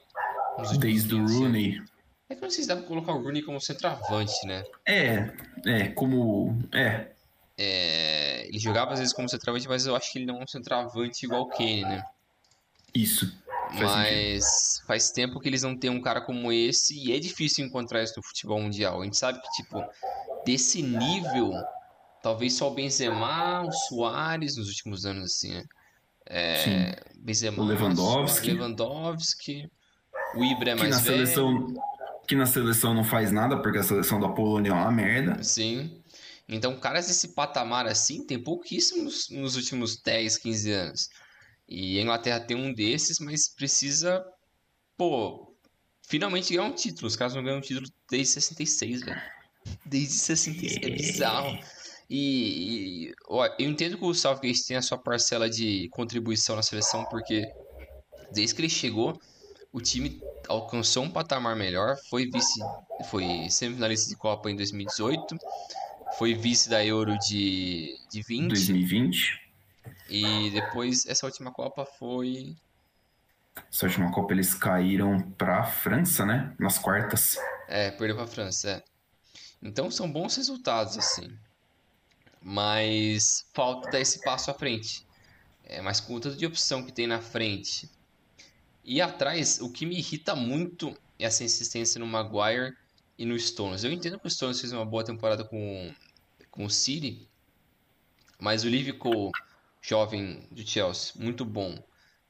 Desde o Rooney. É que não sei se dá pra colocar o Rooney como centroavante, né? É, é, como. É, é, ele jogava às vezes como centroavante, mas eu acho que ele não é um centroavante igual o Kane, né? Isso. Faz mas sentido. faz tempo que eles não têm um cara como esse e é difícil encontrar isso no futebol mundial. A gente sabe que, tipo, desse nível, talvez só o Benzema, o Soares nos últimos anos, assim, né? É. Benzema, o Lewandowski. Lewandowski. O Ibra é que mais na velho. Seleção, que na seleção não faz nada, porque a seleção da Polônia é uma merda. Sim. Então, caras desse patamar assim, tem pouquíssimos nos últimos 10, 15 anos. E a Inglaterra tem um desses, mas precisa, pô, finalmente ganhar um título. Os caras não ganham um título desde 66, velho. Desde 66, é bizarro. E, e eu entendo que o Southgate tem a sua parcela de contribuição na seleção, porque desde que ele chegou, o time alcançou um patamar melhor, foi vice, foi semifinalista de Copa em 2018 foi vice da Euro de, de 20. 2020. E depois, essa última Copa foi. Essa última Copa eles caíram pra França, né? Nas quartas. É, perdeu pra França, é. Então são bons resultados, assim. Mas falta dar esse passo à frente. É, mas com o tanto de opção que tem na frente. E atrás, o que me irrita muito é essa insistência no Maguire e no Stones. Eu entendo que o Stones fez uma boa temporada com com o City, mas o Liverpool, jovem do Chelsea, muito bom,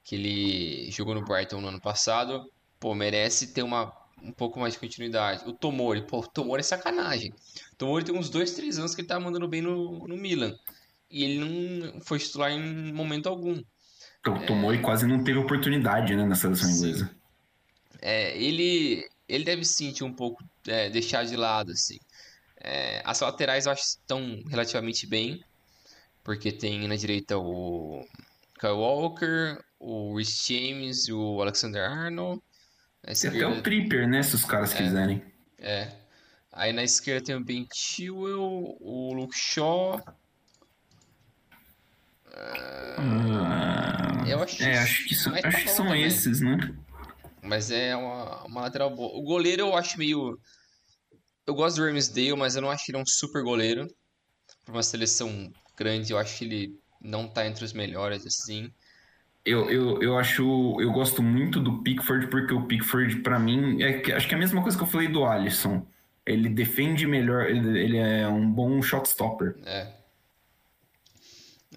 que ele jogou no Brighton no ano passado, pô, merece ter uma um pouco mais de continuidade. O Tomori, pô, o Tomori é sacanagem. O Tomori tem uns dois, três anos que ele tá mandando bem no, no Milan. E ele não foi titular em momento algum. O Tomori é... quase não teve oportunidade, né, na seleção inglesa. É, ele, ele deve sentir um pouco, é, deixar de lado, assim. É, as laterais eu acho que estão relativamente bem, porque tem na direita o Kyle Walker, o Rhys James e o Alexander Arnold. Na esquerda... Tem até o Tripper, né, se os caras é, quiserem. É. Aí na esquerda tem o Ben Chilwell, o Luke Shaw. Uh, eu acho, é, acho que, so, acho que são também. esses, né? Mas é uma, uma lateral boa. O goleiro eu acho meio eu gosto do Ramsdale, mas eu não acho que ele é um super goleiro. Para uma seleção grande, eu acho que ele não tá entre os melhores, assim. Eu, eu, eu acho. Eu gosto muito do Pickford, porque o Pickford, para mim, é, acho que é a mesma coisa que eu falei do Alisson. Ele defende melhor, ele, ele é um bom shot stopper. É.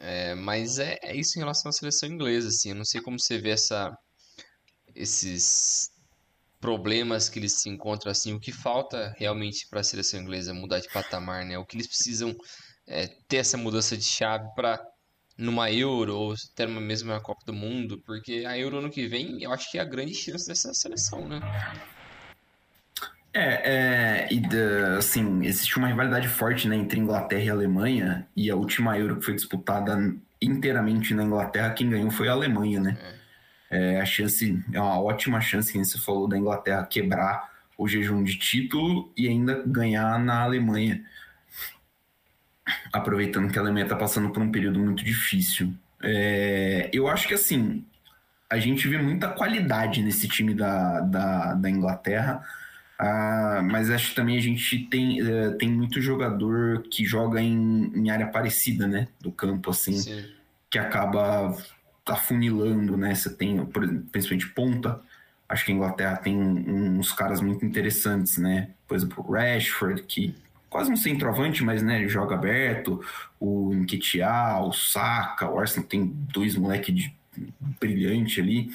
é mas é, é isso em relação à seleção inglesa, assim. Eu não sei como você vê essa, esses problemas que eles se encontram assim, o que falta realmente para a seleção inglesa mudar de patamar, né? O que eles precisam é, ter essa mudança de chave para numa Euro ou ter uma mesma Copa do Mundo, porque a Euro ano que vem eu acho que é a grande chance dessa seleção, né? É, é e assim, existe uma rivalidade forte né, entre Inglaterra e Alemanha, e a última Euro que foi disputada inteiramente na Inglaterra, quem ganhou foi a Alemanha, né? É é, a chance é uma ótima chance, que você falou, da Inglaterra quebrar o jejum de título e ainda ganhar na Alemanha. Aproveitando que a Alemanha está passando por um período muito difícil. É, eu acho que assim, a gente vê muita qualidade nesse time da, da, da Inglaterra. Uh, mas acho que também a gente tem, uh, tem muito jogador que joga em, em área parecida, né? Do campo, assim, Sim. que acaba afunilando, né? Você tem, por exemplo, principalmente ponta. Acho que a Inglaterra tem uns caras muito interessantes, né? Por exemplo, o Rashford, que quase um centroavante, mas né, joga aberto. O Nketiah, o Saka, o Arsenal tem dois moleques de brilhante ali.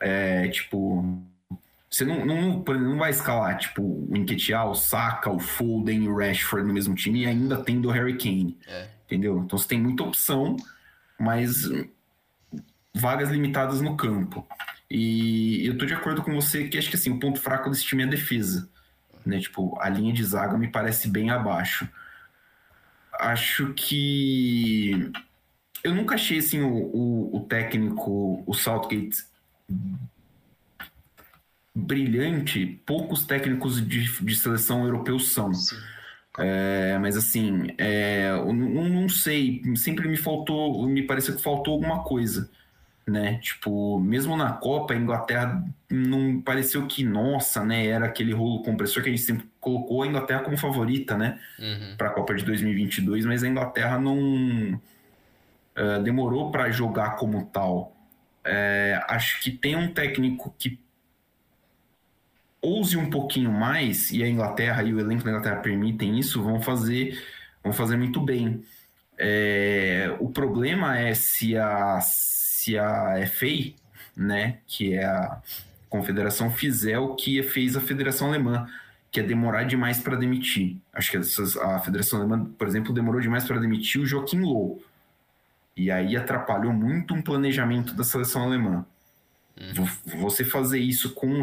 É, tipo, você não, não, não vai escalar, tipo, o Nketiah, o Saka, o Foden e o Rashford no mesmo time e ainda tendo o Harry Kane. É. Entendeu? Então você tem muita opção, mas vagas limitadas no campo. E eu tô de acordo com você que acho que assim, o ponto fraco desse time é a defesa. Né? Tipo, a linha de zaga me parece bem abaixo. Acho que eu nunca achei assim o, o, o técnico, o Southgate brilhante. Poucos técnicos de, de seleção europeus são. É, mas assim, é, eu não, não sei, sempre me faltou, me pareceu que faltou alguma coisa, né? Tipo, mesmo na Copa, a Inglaterra não pareceu que, nossa, né? Era aquele rolo compressor que a gente sempre colocou a Inglaterra como favorita, né? Uhum. Para a Copa de 2022, mas a Inglaterra não uh, demorou para jogar como tal. É, acho que tem um técnico que ouse um pouquinho mais, e a Inglaterra e o elenco da Inglaterra permitem isso, vão fazer, vão fazer muito bem. É, o problema é se a, se a FA, né, que é a confederação, fizer o que fez a Federação Alemã, que é demorar demais para demitir. Acho que a Federação Alemã, por exemplo, demorou demais para demitir o Joaquim Low. E aí atrapalhou muito um planejamento da seleção alemã. Uhum. Você fazer isso com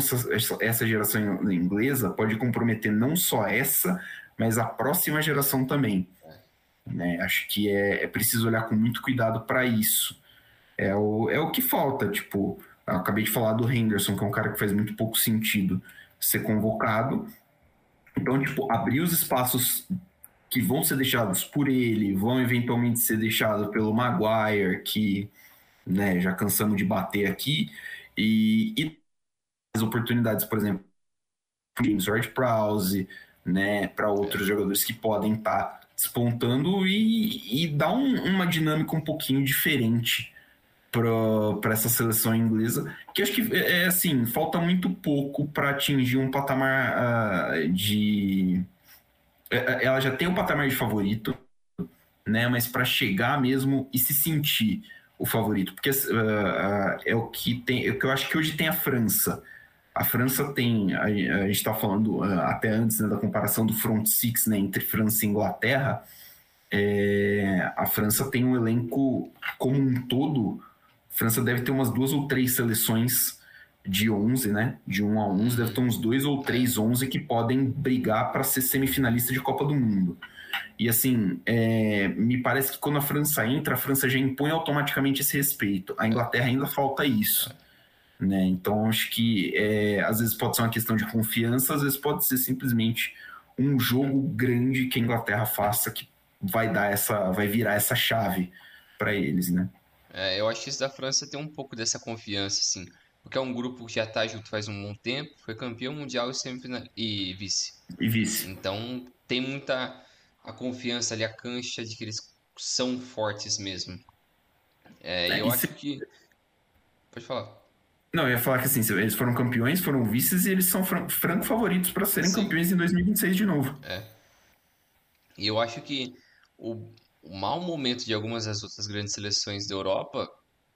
essa geração inglesa pode comprometer não só essa, mas a próxima geração também. Né? Acho que é, é preciso olhar com muito cuidado para isso. É o, é o que falta. Tipo, acabei de falar do Henderson, que é um cara que faz muito pouco sentido ser convocado. Então, tipo, abrir os espaços que vão ser deixados por ele, vão eventualmente ser deixados pelo Maguire, que né, já cansamos de bater aqui, e, e as oportunidades, por exemplo, James Ward-Prowse, né, para outros jogadores que podem estar tá despontando e, e dar um, uma dinâmica um pouquinho diferente para essa seleção inglesa, que acho que é, é assim, falta muito pouco para atingir um patamar uh, de é, é, ela já tem um patamar de favorito, né? Mas para chegar mesmo e se sentir o favorito, porque uh, é o que tem, é o que eu acho que hoje tem a França. A França tem, a, a gente está falando uh, até antes né, da comparação do front six né, entre França e Inglaterra. É, a França tem um elenco como um todo. França deve ter umas duas ou três seleções de 11, né? De 1 a 11, deve ter uns dois ou três 11 que podem brigar para ser semifinalista de Copa do Mundo. E assim, é, me parece que quando a França entra, a França já impõe automaticamente esse respeito. A Inglaterra ainda falta isso. Né? Então acho que é, às vezes pode ser uma questão de confiança, às vezes pode ser simplesmente um jogo grande que a Inglaterra faça que vai dar essa, vai virar essa chave para eles, né? É, eu acho que isso da França tem um pouco dessa confiança, assim porque é um grupo que já está junto faz um bom tempo, foi campeão mundial e, semifinal... e vice. E vice. Então tem muita a confiança ali, a cancha de que eles são fortes mesmo. É, é, eu acho que. Pode falar. Não, eu ia falar que assim, eles foram campeões, foram vices e eles são franco favoritos para serem Sim. campeões em 2026 de novo. É. E eu acho que o, o mau momento de algumas das outras grandes seleções da Europa,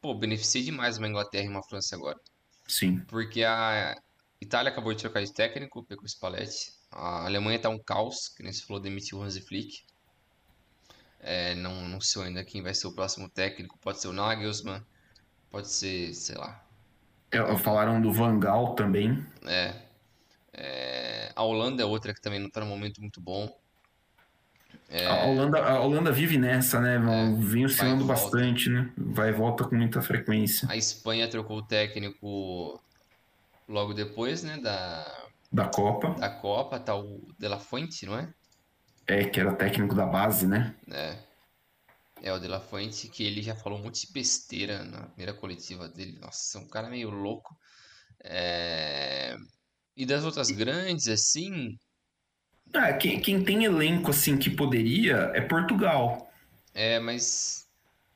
pô, beneficia demais uma Inglaterra e uma França agora. Sim. Porque a Itália acabou de trocar de técnico, pegou Spalletti. A Alemanha tá um caos, que nem se falou, demitiu o Hansi Flick. É, não, não sei ainda quem vai ser o próximo técnico. Pode ser o Nagelsmann, pode ser, sei lá. É, falaram do Van Gaal também. É. é. A Holanda é outra que também não tá num momento muito bom. É... A, Holanda, a Holanda vive nessa, né? É, Vem oscilando bastante, né? Vai e volta com muita frequência. A Espanha trocou o técnico logo depois, né? Da, da Copa. Da Copa, tá o De La Fuente, não é? É, que era técnico da base, né? É. É, o De La Fuente, que ele já falou um monte de besteira na primeira coletiva dele. Nossa, um cara meio louco. É... E das outras grandes, assim. Ah, quem, quem tem elenco assim que poderia é Portugal. É, mas.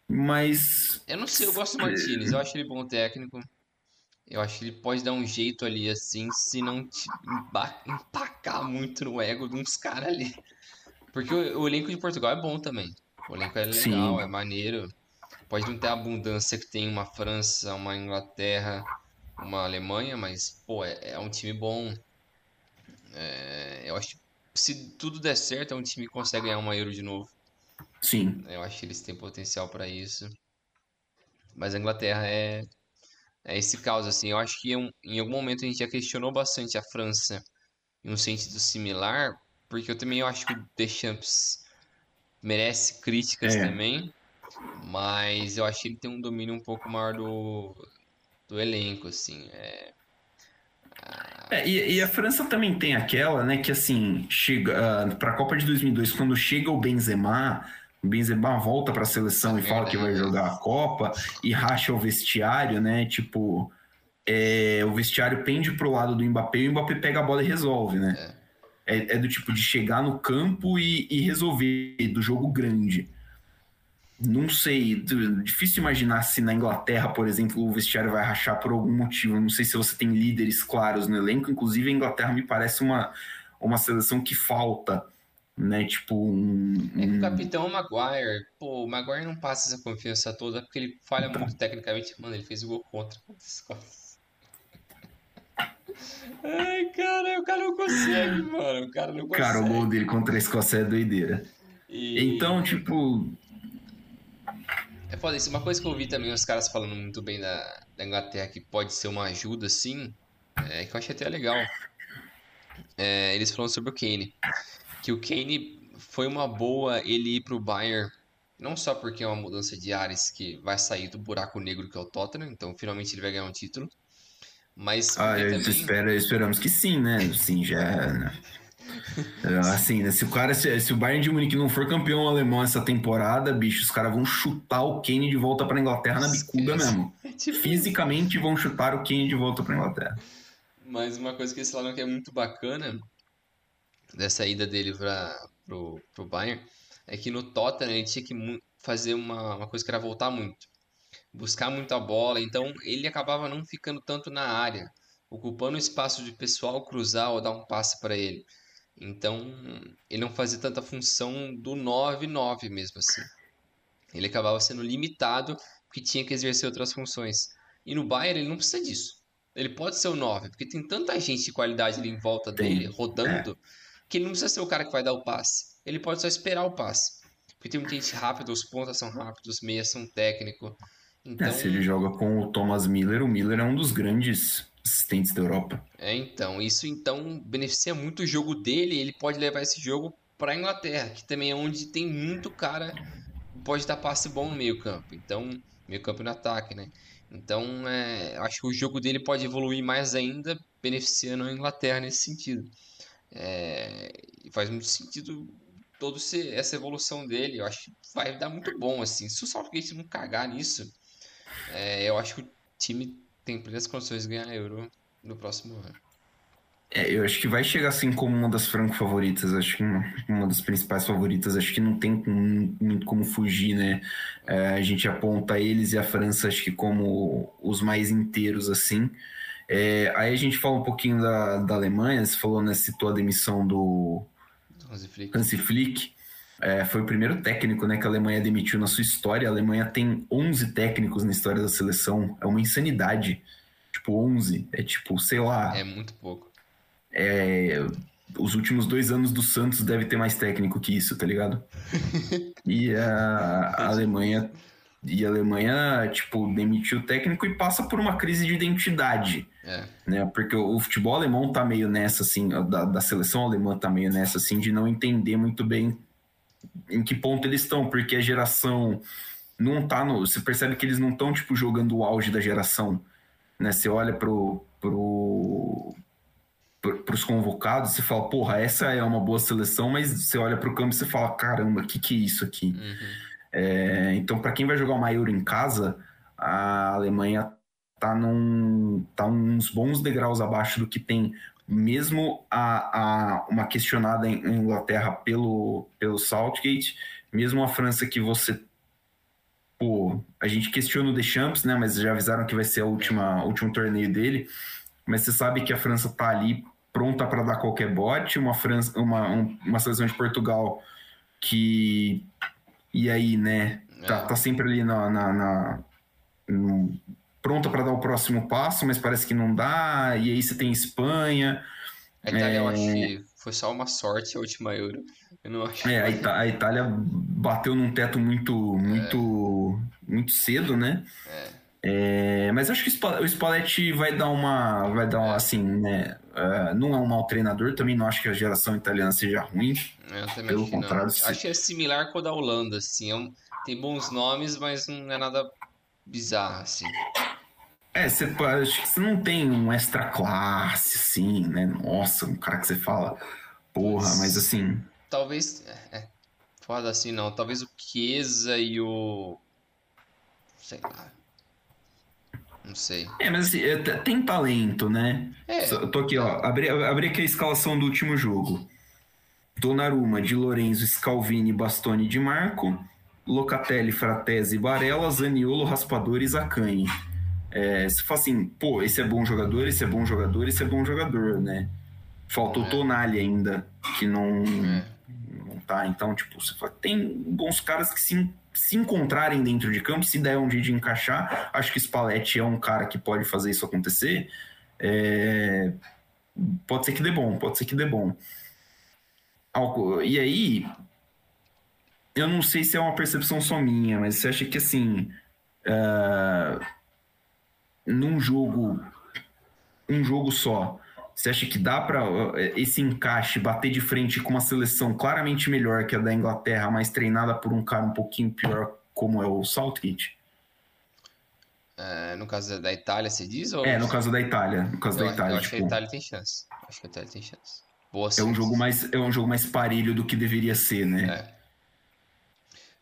Mas. Eu não sei, eu gosto do Martinez, eu acho ele bom técnico. Eu acho que ele pode dar um jeito ali, assim, se não te empacar muito no ego de uns caras ali. Porque o, o, elenco de Portugal é bom também. O elenco é legal, Sim. é maneiro. Pode não ter a abundância que tem uma França, uma Inglaterra, uma Alemanha, mas, pô, é, é um time bom. É, eu acho que se tudo der certo, é um time que consegue ganhar uma Euro de novo. Sim. Eu acho que eles têm potencial para isso. Mas a Inglaterra é é esse caos, assim. Eu acho que em, algum momento a gente já questionou bastante a França em um sentido similar, porque eu também acho que o Deschamps merece críticas é. também, mas eu acho que ele tem um domínio um pouco maior do, do elenco, assim. É... É, e, e, a França também tem aquela, né, que assim, chega uh, para a Copa de 2002, quando chega o Benzema, o Benzema volta para a seleção e fala que vai jogar a Copa e racha o vestiário, né? Tipo, é, o vestiário pende pro lado do Mbappé e o Mbappé pega a bola e resolve, né? É, é, é do tipo de chegar no campo e, e, resolver do jogo grande. Não sei, difícil imaginar se na Inglaterra, por exemplo, o vestiário vai rachar por algum motivo. Não sei se você tem líderes claros no elenco. Inclusive, a Inglaterra me parece uma, uma seleção que falta né? Tipo um, um... É que o capitão é Maguire, pô, o Maguire não passa essa confiança toda porque ele falha então. muito tecnicamente. Mano, ele fez o gol contra Ai, cara, o cara não consegue, mano. O cara não consegue. Cara, o gol dele contra a Escócia é doideira. E... Então, tipo. É foda isso. Uma coisa que eu vi também os caras falando muito bem da, da Inglaterra que pode ser uma ajuda, assim, é que eu achei até legal. É, eles falam sobre o Kane que o Kane foi uma boa ele ir pro Bayern, não só porque é uma mudança de ares que vai sair do buraco negro que é o Tottenham, então finalmente ele vai ganhar um título. Mas ah, também... espera, esperamos que sim, né? Sim, já. Né? Assim, né? Se o cara, se, se, o Bayern de Munique não for campeão alemão essa temporada, bicho, os caras vão chutar o Kane de volta para Inglaterra na bicuda mesmo. Tipo Fisicamente vão chutar o Kane de volta para Inglaterra. Mas uma coisa que eles falaram que é muito bacana dessa ida dele para pro, pro Bayern é que no Tottenham ele tinha que fazer uma, uma coisa que era voltar muito, buscar muito a bola, então ele acabava não ficando tanto na área, ocupando o espaço de pessoal cruzar ou dar um passe para ele. Então ele não fazia tanta função do 9-9 mesmo assim. Ele acabava sendo limitado porque tinha que exercer outras funções. E no Bayern ele não precisa disso. Ele pode ser o 9, porque tem tanta gente de qualidade ali em volta dele, rodando, é que ele não precisa ser o cara que vai dar o passe. Ele pode só esperar o passe. Porque tem muita gente rápida, os pontas são rápidos, os meias são técnicos. Então... É, se ele joga com o Thomas Miller, o Miller é um dos grandes assistentes da Europa. É, então, isso então beneficia muito o jogo dele, ele pode levar esse jogo para Inglaterra, que também é onde tem muito cara pode dar passe bom no meio-campo. Então, meio-campo no ataque, né? Então, é, acho que o jogo dele pode evoluir mais ainda, beneficiando a Inglaterra nesse sentido. É, faz muito sentido toda essa evolução dele. Eu acho que vai dar muito bom, assim. Se o Southgate não cagar nisso, é, eu acho que o time tem plenas condições de ganhar a Euro no próximo ano. É, eu acho que vai chegar assim como uma das franco favoritas, acho que uma, uma das principais favoritas, acho que não tem muito como fugir, né? É, a gente aponta eles e a França, acho que como os mais inteiros, assim. É, aí a gente fala um pouquinho da, da Alemanha, você falou, né, citou a demissão do Hansi Flick. Hansi Flick. É, foi o primeiro técnico né, que a Alemanha demitiu na sua história. A Alemanha tem 11 técnicos na história da seleção. É uma insanidade. Tipo, 11. É tipo, sei lá. É muito pouco. É, os últimos dois anos do Santos deve ter mais técnico que isso, tá ligado? e a, a Alemanha e a Alemanha, tipo, demitiu o técnico e passa por uma crise de identidade. É. Né? Porque o, o, futebol alemão tá meio nessa, assim, da, da, seleção alemã tá meio nessa, assim, de não entender muito bem em que ponto eles estão, porque a geração não tá no. Você percebe que eles não estão, tipo, jogando o auge da geração. Né? Você olha pro. pro para os convocados, você fala, porra, essa é uma boa seleção, mas você olha para o campo e você fala, caramba, o que, que é isso aqui? Uhum. É, então, para quem vai jogar uma Euro em casa, a Alemanha tá, num, tá uns bons degraus abaixo do que tem mesmo a, a uma questionada em Inglaterra pelo, pelo Southgate, mesmo a França que você pô, a gente questiona o Deschamps, né, mas já avisaram que vai ser a última último torneio dele, mas você sabe que a França tá ali pronta para dar qualquer bote, uma França, uma, uma seleção de Portugal que e aí, né, tá, é. tá sempre ali na, na, na no, pronta para dar o próximo passo, mas parece que não dá. E aí você tem Espanha. A Itália, é... eu acho que foi só uma sorte a última Euro. Eu não acho. É, a, Ita a Itália bateu num teto muito, muito, é. muito cedo, né? É. É, mas acho que o Spalletti vai dar uma, vai dar uma, é. assim, né? Uh, não é um mau treinador, também não acho que a geração italiana seja ruim. Eu também pelo contrário, se... acho que é similar com a da Holanda, assim, é um, tem bons nomes, mas não é nada bizarro, assim. É, você, acho que você não tem um extra classe, assim, né? Nossa, um cara que você fala, porra, mas assim. Talvez. É, é, foda assim não. Talvez o Chiesa e o. Sei lá. Não sei. É, mas assim, tem talento, né? É. Eu tô aqui, ó. Abri, abri aqui a escalação do último jogo. Donnarumma, Di Lorenzo, Scalvini, Bastoni, Di Marco. Locatelli, Fratesi, Varela, Zaniolo, Raspador e Zacani. É, você fala assim, pô, esse é bom jogador, esse é bom jogador, esse é bom jogador, né? Falta o é. Tonali ainda, que não, é. não tá. Então, tipo, você fala, tem bons caras que se, se encontrarem dentro de campo, se der um dia de encaixar, acho que Spalletti é um cara que pode fazer isso acontecer. É, pode ser que dê bom, pode ser que dê bom. E aí, eu não sei se é uma percepção só minha, mas você acha que assim, uh, num jogo, um jogo só, você acha que dá para esse encaixe bater de frente com uma seleção claramente melhor que a da Inglaterra, mas treinada por um cara um pouquinho pior como é o Southgate? É, no caso da Itália, você diz? Ou... É, no caso da Itália. No caso eu, da Itália. Eu acho tipo... que a tipo Itália tem chance. Acho que a Itália tem chance. Boa é um jogo mais É um jogo mais parelho do que deveria ser, né? É.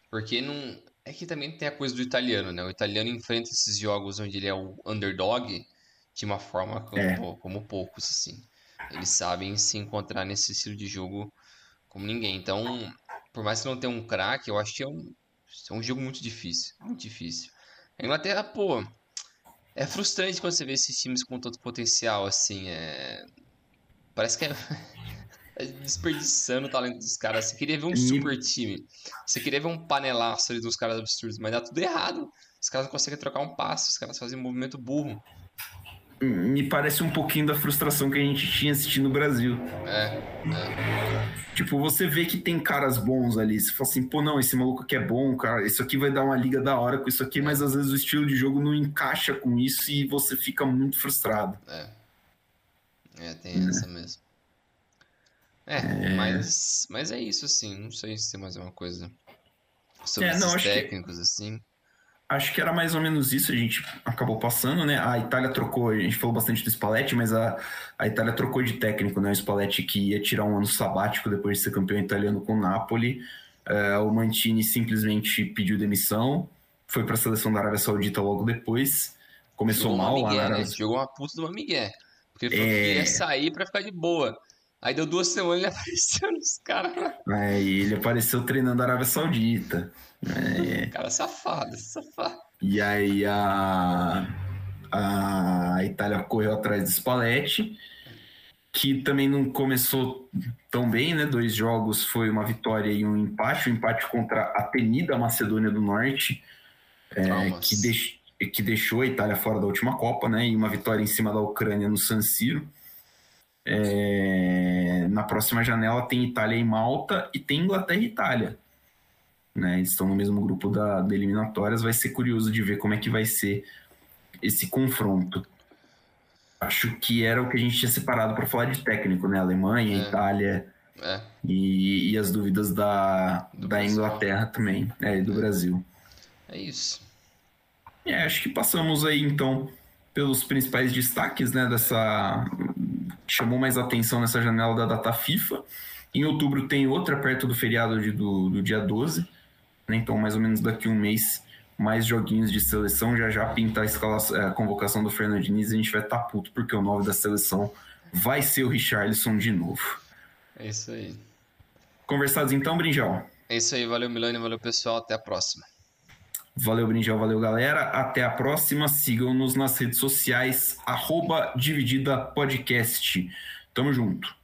Porque não. É que também tem a coisa do italiano, né? O italiano enfrenta esses jogos onde ele é o underdog de uma forma como, é. como poucos, assim. Eles sabem se encontrar nesse estilo de jogo como ninguém. Então, por mais que não tenha um craque, eu acho que é um, é um jogo muito difícil. Muito difícil. A Inglaterra, pô, é frustrante quando você vê esses times com tanto potencial, assim. É... Parece que é. Desperdiçando o talento dos caras. Você queria ver um super time. Você queria ver um panelaço ali dos caras absurdos, mas dá tudo errado. Os caras não conseguem trocar um passo, os caras fazem um movimento burro. Me parece um pouquinho da frustração que a gente tinha assistindo no Brasil. É, é. Tipo, você vê que tem caras bons ali. Você fala assim, pô, não, esse maluco aqui é bom, cara. Isso aqui vai dar uma liga da hora com isso aqui, mas às vezes o estilo de jogo não encaixa com isso e você fica muito frustrado. É. É, tem é. essa mesmo. É, é, Mas, mas é isso, assim. Não sei se tem mais alguma coisa sobre é, não, esses técnicos, que, assim. Acho que era mais ou menos isso. A gente acabou passando, né? A Itália trocou, a gente falou bastante do Spalletti, mas a, a Itália trocou de técnico, né? O Spalletti que ia tirar um ano sabático depois de ser campeão italiano com o Napoli. É, o Mantini simplesmente pediu demissão, foi para a seleção da Arábia Saudita logo depois. Começou Jogou mal lá né? Jogou uma puta de uma migué. Porque ele falou é... que ia sair para ficar de boa. Aí deu duas semanas e ele apareceu nos caras. É, ele apareceu treinando a Arábia Saudita. É. Cara safado, safado. E aí a, a Itália correu atrás do Spalletti, que também não começou tão bem, né? Dois jogos foi uma vitória e um empate. Um empate contra a Tenida Macedônia do Norte, é, que, deix, que deixou a Itália fora da última Copa, né? E uma vitória em cima da Ucrânia no San Siro. É, na próxima janela tem Itália e Malta e tem Inglaterra e Itália. Né? Eles estão no mesmo grupo da, da eliminatórias. Vai ser curioso de ver como é que vai ser esse confronto. Acho que era o que a gente tinha separado para falar de técnico, né? Alemanha, é. Itália é. E, e, as dúvidas da, da Inglaterra também, é, e do é. Brasil. É isso. É, acho que passamos aí então pelos principais destaques né, dessa chamou mais atenção nessa janela da data FIFA. Em outubro tem outra perto do feriado de, do, do dia 12. né? Então, mais ou menos daqui a um mês, mais joguinhos de seleção. Já já pinta a, escalação, a convocação do Fernando Diniz. A gente vai estar tá puto porque o 9 da seleção vai ser o Richarlison de novo. É isso aí. Conversados então, Brinjal? É isso aí. Valeu, Milani. Valeu, pessoal. Até a próxima. Valeu, Brinjal. Valeu, galera. Até a próxima. Sigam-nos nas redes sociais, arroba Dividida Podcast. Tamo junto.